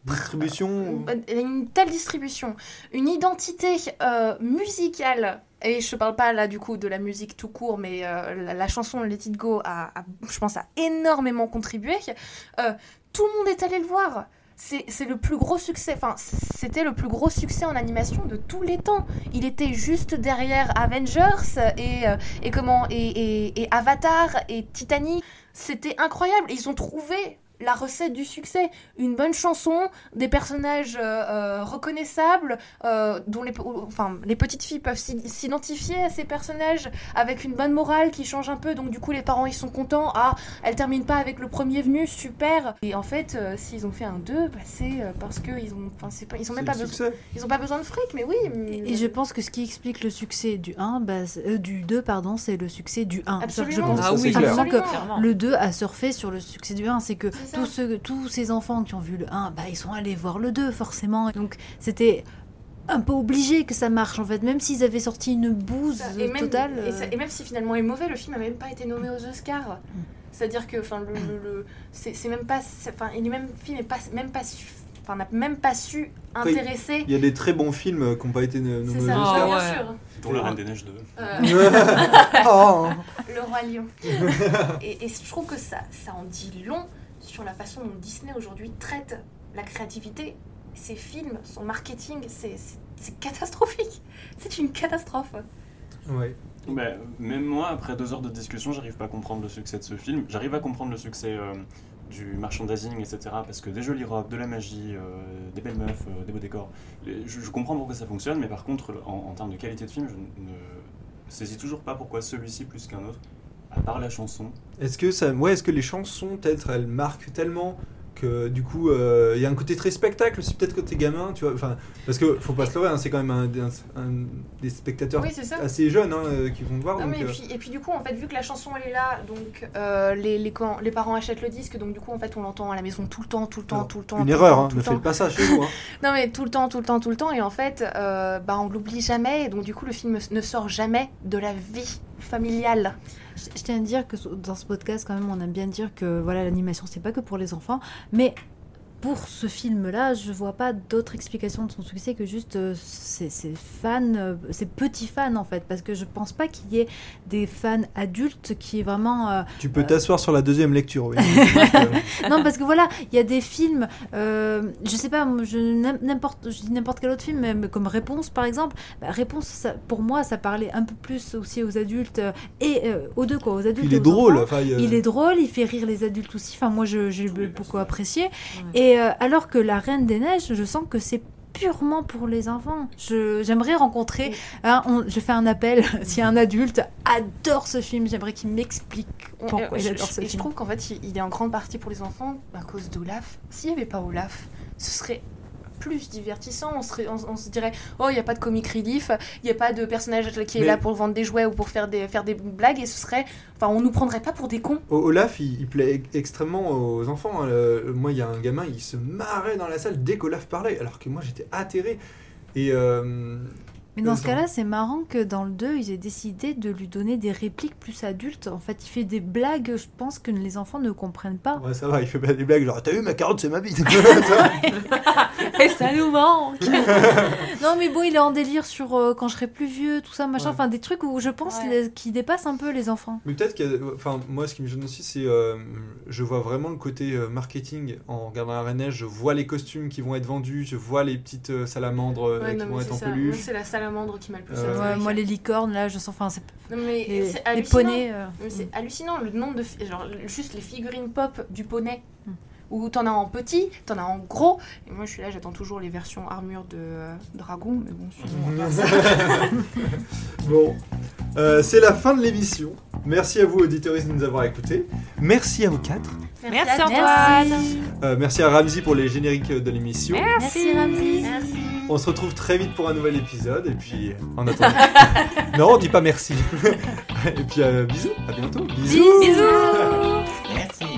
Distribution. Une telle distribution, une identité euh, musicale, et je parle pas là du coup de la musique tout court, mais euh, la, chanson Let It Go a, a, je pense, a énormément contribué. Euh, tout le monde est allé le voir. C'est c'est le plus gros succès, enfin c'était le plus gros succès en animation de tous les temps. Il était juste derrière Avengers et, euh, et comment et, et- et Avatar et Titanic. C'était incroyable. Ils ont trouvé la recette du succès. Une bonne chanson, des personnages euh, euh, reconnaissables, euh, dont les, enfin, les petites filles peuvent s'i- s'identifier à ces personnages avec une bonne morale qui change un peu. Donc du coup, les parents, ils sont contents. Ah, elle termine pas avec le premier venu, super. Et en fait, euh, s'ils ont fait un 2, bah, c'est euh, parce qu'ils ont, enfin, c'est pas, ils ont même pas besoin. Ils ont pas besoin de fric, mais oui. mais- Et je pense que ce qui explique le succès du 1, bah, euh, du 2, pardon, c'est le succès du 1. C'est-à-dire que Je Absolument. pense Ah oui, que Clairement. le 2 a surfé sur le succès du 1. C'est que. Tous, ceux, tous ces enfants qui ont vu le 1, bah, ils sont allés voir le 2, forcément. Donc c'était un peu obligé que ça marche, en fait. Même s'ils avaient sorti une bouse et même, totale. et, ça- et même si finalement il est mauvais, le film a même pas été nommé aux Oscars. C'est-à-dire que, enfin, le, le- le- c'est même pas, enfin, il est même film pas, même pas su, enfin, n'a même pas su intéresser. Il y a des très bons films qui n'ont pas été nommés aux Oscars. bien ouais. sûr. Dont la Reine des Neiges 2. Euh, Oh. le roi lion. et, et je trouve que ça, ça en dit long sur la façon dont Disney aujourd'hui traite la créativité. Ses films, son marketing, c'est catastrophique. C'est une catastrophe. Ouais. Bah, même moi, après deux heures de discussion, j'arrive pas à comprendre le succès de ce film. J'arrive à comprendre le succès euh, du merchandising, etc. Parce que des jolies robes, de la magie, euh, des belles meufs, euh, des beaux décors. Les- je, je comprends pourquoi ça fonctionne, mais par contre, en, en termes de qualité de film, je ne saisis toujours pas pourquoi celui-ci plus qu'un autre, à part la chanson. Est-ce que ça, ouais, est-ce que les chansons peut-être elles marquent tellement que du coup euh, il y a un côté très spectacle aussi peut-être côté gamin, tu vois. Enfin, parce que faut pas se leurrer, hein, c'est quand même un, un- un- des spectateurs Oui, assez jeunes hein, euh, qui vont voir. Non, donc, mais et, euh, puis, et puis du coup, en fait, vu que la chanson elle est là, donc euh, les, les, quand les parents achètent le disque, donc du coup, en fait, on l'entend à la maison tout le temps, tout le temps, alors, tout le temps. une erreur, hein, ne faites pas ça chez vous. hein. Non, mais tout le temps, tout le temps, tout le temps. Et en fait, euh, bah, on l'oublie jamais. Et donc, du coup, le film ne sort jamais de la vie familiale. Je je tiens à dire que dans ce podcast, quand même, on aime bien dire que voilà, l'animation, c'est pas que pour les enfants, mais pour ce film-là, je vois pas d'autre explication de son succès que juste euh, ces, ces fans, euh, ces petits fans en fait, parce que je pense pas qu'il y ait des fans adultes qui est vraiment. euh, Tu peux t'asseoir sur la deuxième lecture. Oui. Euh, non, parce que voilà, il y a des films, euh, je sais pas, je, n'im- n'importe, je dis n'importe quel autre film, mais comme Réponse par exemple. Bah, Réponse, ça- pour moi, ça parlait un peu plus aussi aux adultes euh, et euh, aux deux, quoi, aux adultes. il et est aux drôle. enfants. Il y a- Il est drôle, il fait rire les adultes aussi. Enfin, moi, je- j'ai beaucoup apprécié. Et euh, alors que La Reine des Neiges, je sens que c'est purement pour les enfants. J'aimerais rencontrer. hein, on- je fais un appel. si un adulte adore ce film, j'aimerais qu'il m'explique pourquoi Euh, il je, ce je- je trouve qu'en fait, il, il est en grande partie pour les enfants à cause d'Olaf. S'il n'y avait pas Olaf, ce serait plus divertissant. On, serait, on, on se dirait, oh, il n'y a pas de comic relief, il n'y a pas de personnage qui est Mais- là pour vendre des jouets ou pour faire des, faire des blagues, et ce serait. Enfin, on nous prendrait pas pour des cons. Olaf, il, il plaît ex- extrêmement aux enfants. hein. Moi, il y a un gamin, il se marrait dans la salle dès qu'Olaf parlait, alors que moi, j'étais atterré. Et euh, Mais dans euh, ce cas-là, c'est marrant que dans le 2, ils aient décidé de lui donner des répliques plus adultes. En fait, il fait des blagues, je pense, que les enfants ne comprennent pas. Ouais, ça va, il fait pas des blagues genre T'as vu ma carotte, c'est ma bite Et ça nous manque Non, mais bon, il est en délire sur euh, quand je serai plus vieux, tout ça, machin. Ouais. Enfin, des trucs où je pense les- qui dépassent un peu les enfants. Mais peut-être que, enfin, moi, ce qui me gêne aussi, c'est, euh, je vois vraiment le côté euh, marketing en regardant la Reine Neige. Je vois les costumes qui vont être vendus, je vois les petites euh, salamandres Ouais, qui non, vont être en ça. Peluche. c'est la salamandre qui m'a le plus Euh. Ouais, moi, les licornes, là, je sens. Enfin, c'est. Mais Les- c'est les hallucinant. poneys, euh, c'est hallucinant le nombre de. Genre, juste les figurines pop du poney. Hmm. Où t'en as en petit, t'en as en gros. Et moi, je suis là, j'attends toujours les versions armure de euh, dragon. Mais bon, sinon, ça- Bon, euh, c'est la fin de l'émission. Merci à vous, auditeurs, de nous avoir écoutés. Merci à vous quatre. Merci, Antoine. Euh, merci à Ramsey pour les génériques de l'émission. Merci, Ramsey. On se retrouve très vite pour un nouvel épisode. Et puis, en attendant. non, on dit pas merci. et puis, euh, bisous. À bientôt. Bisous.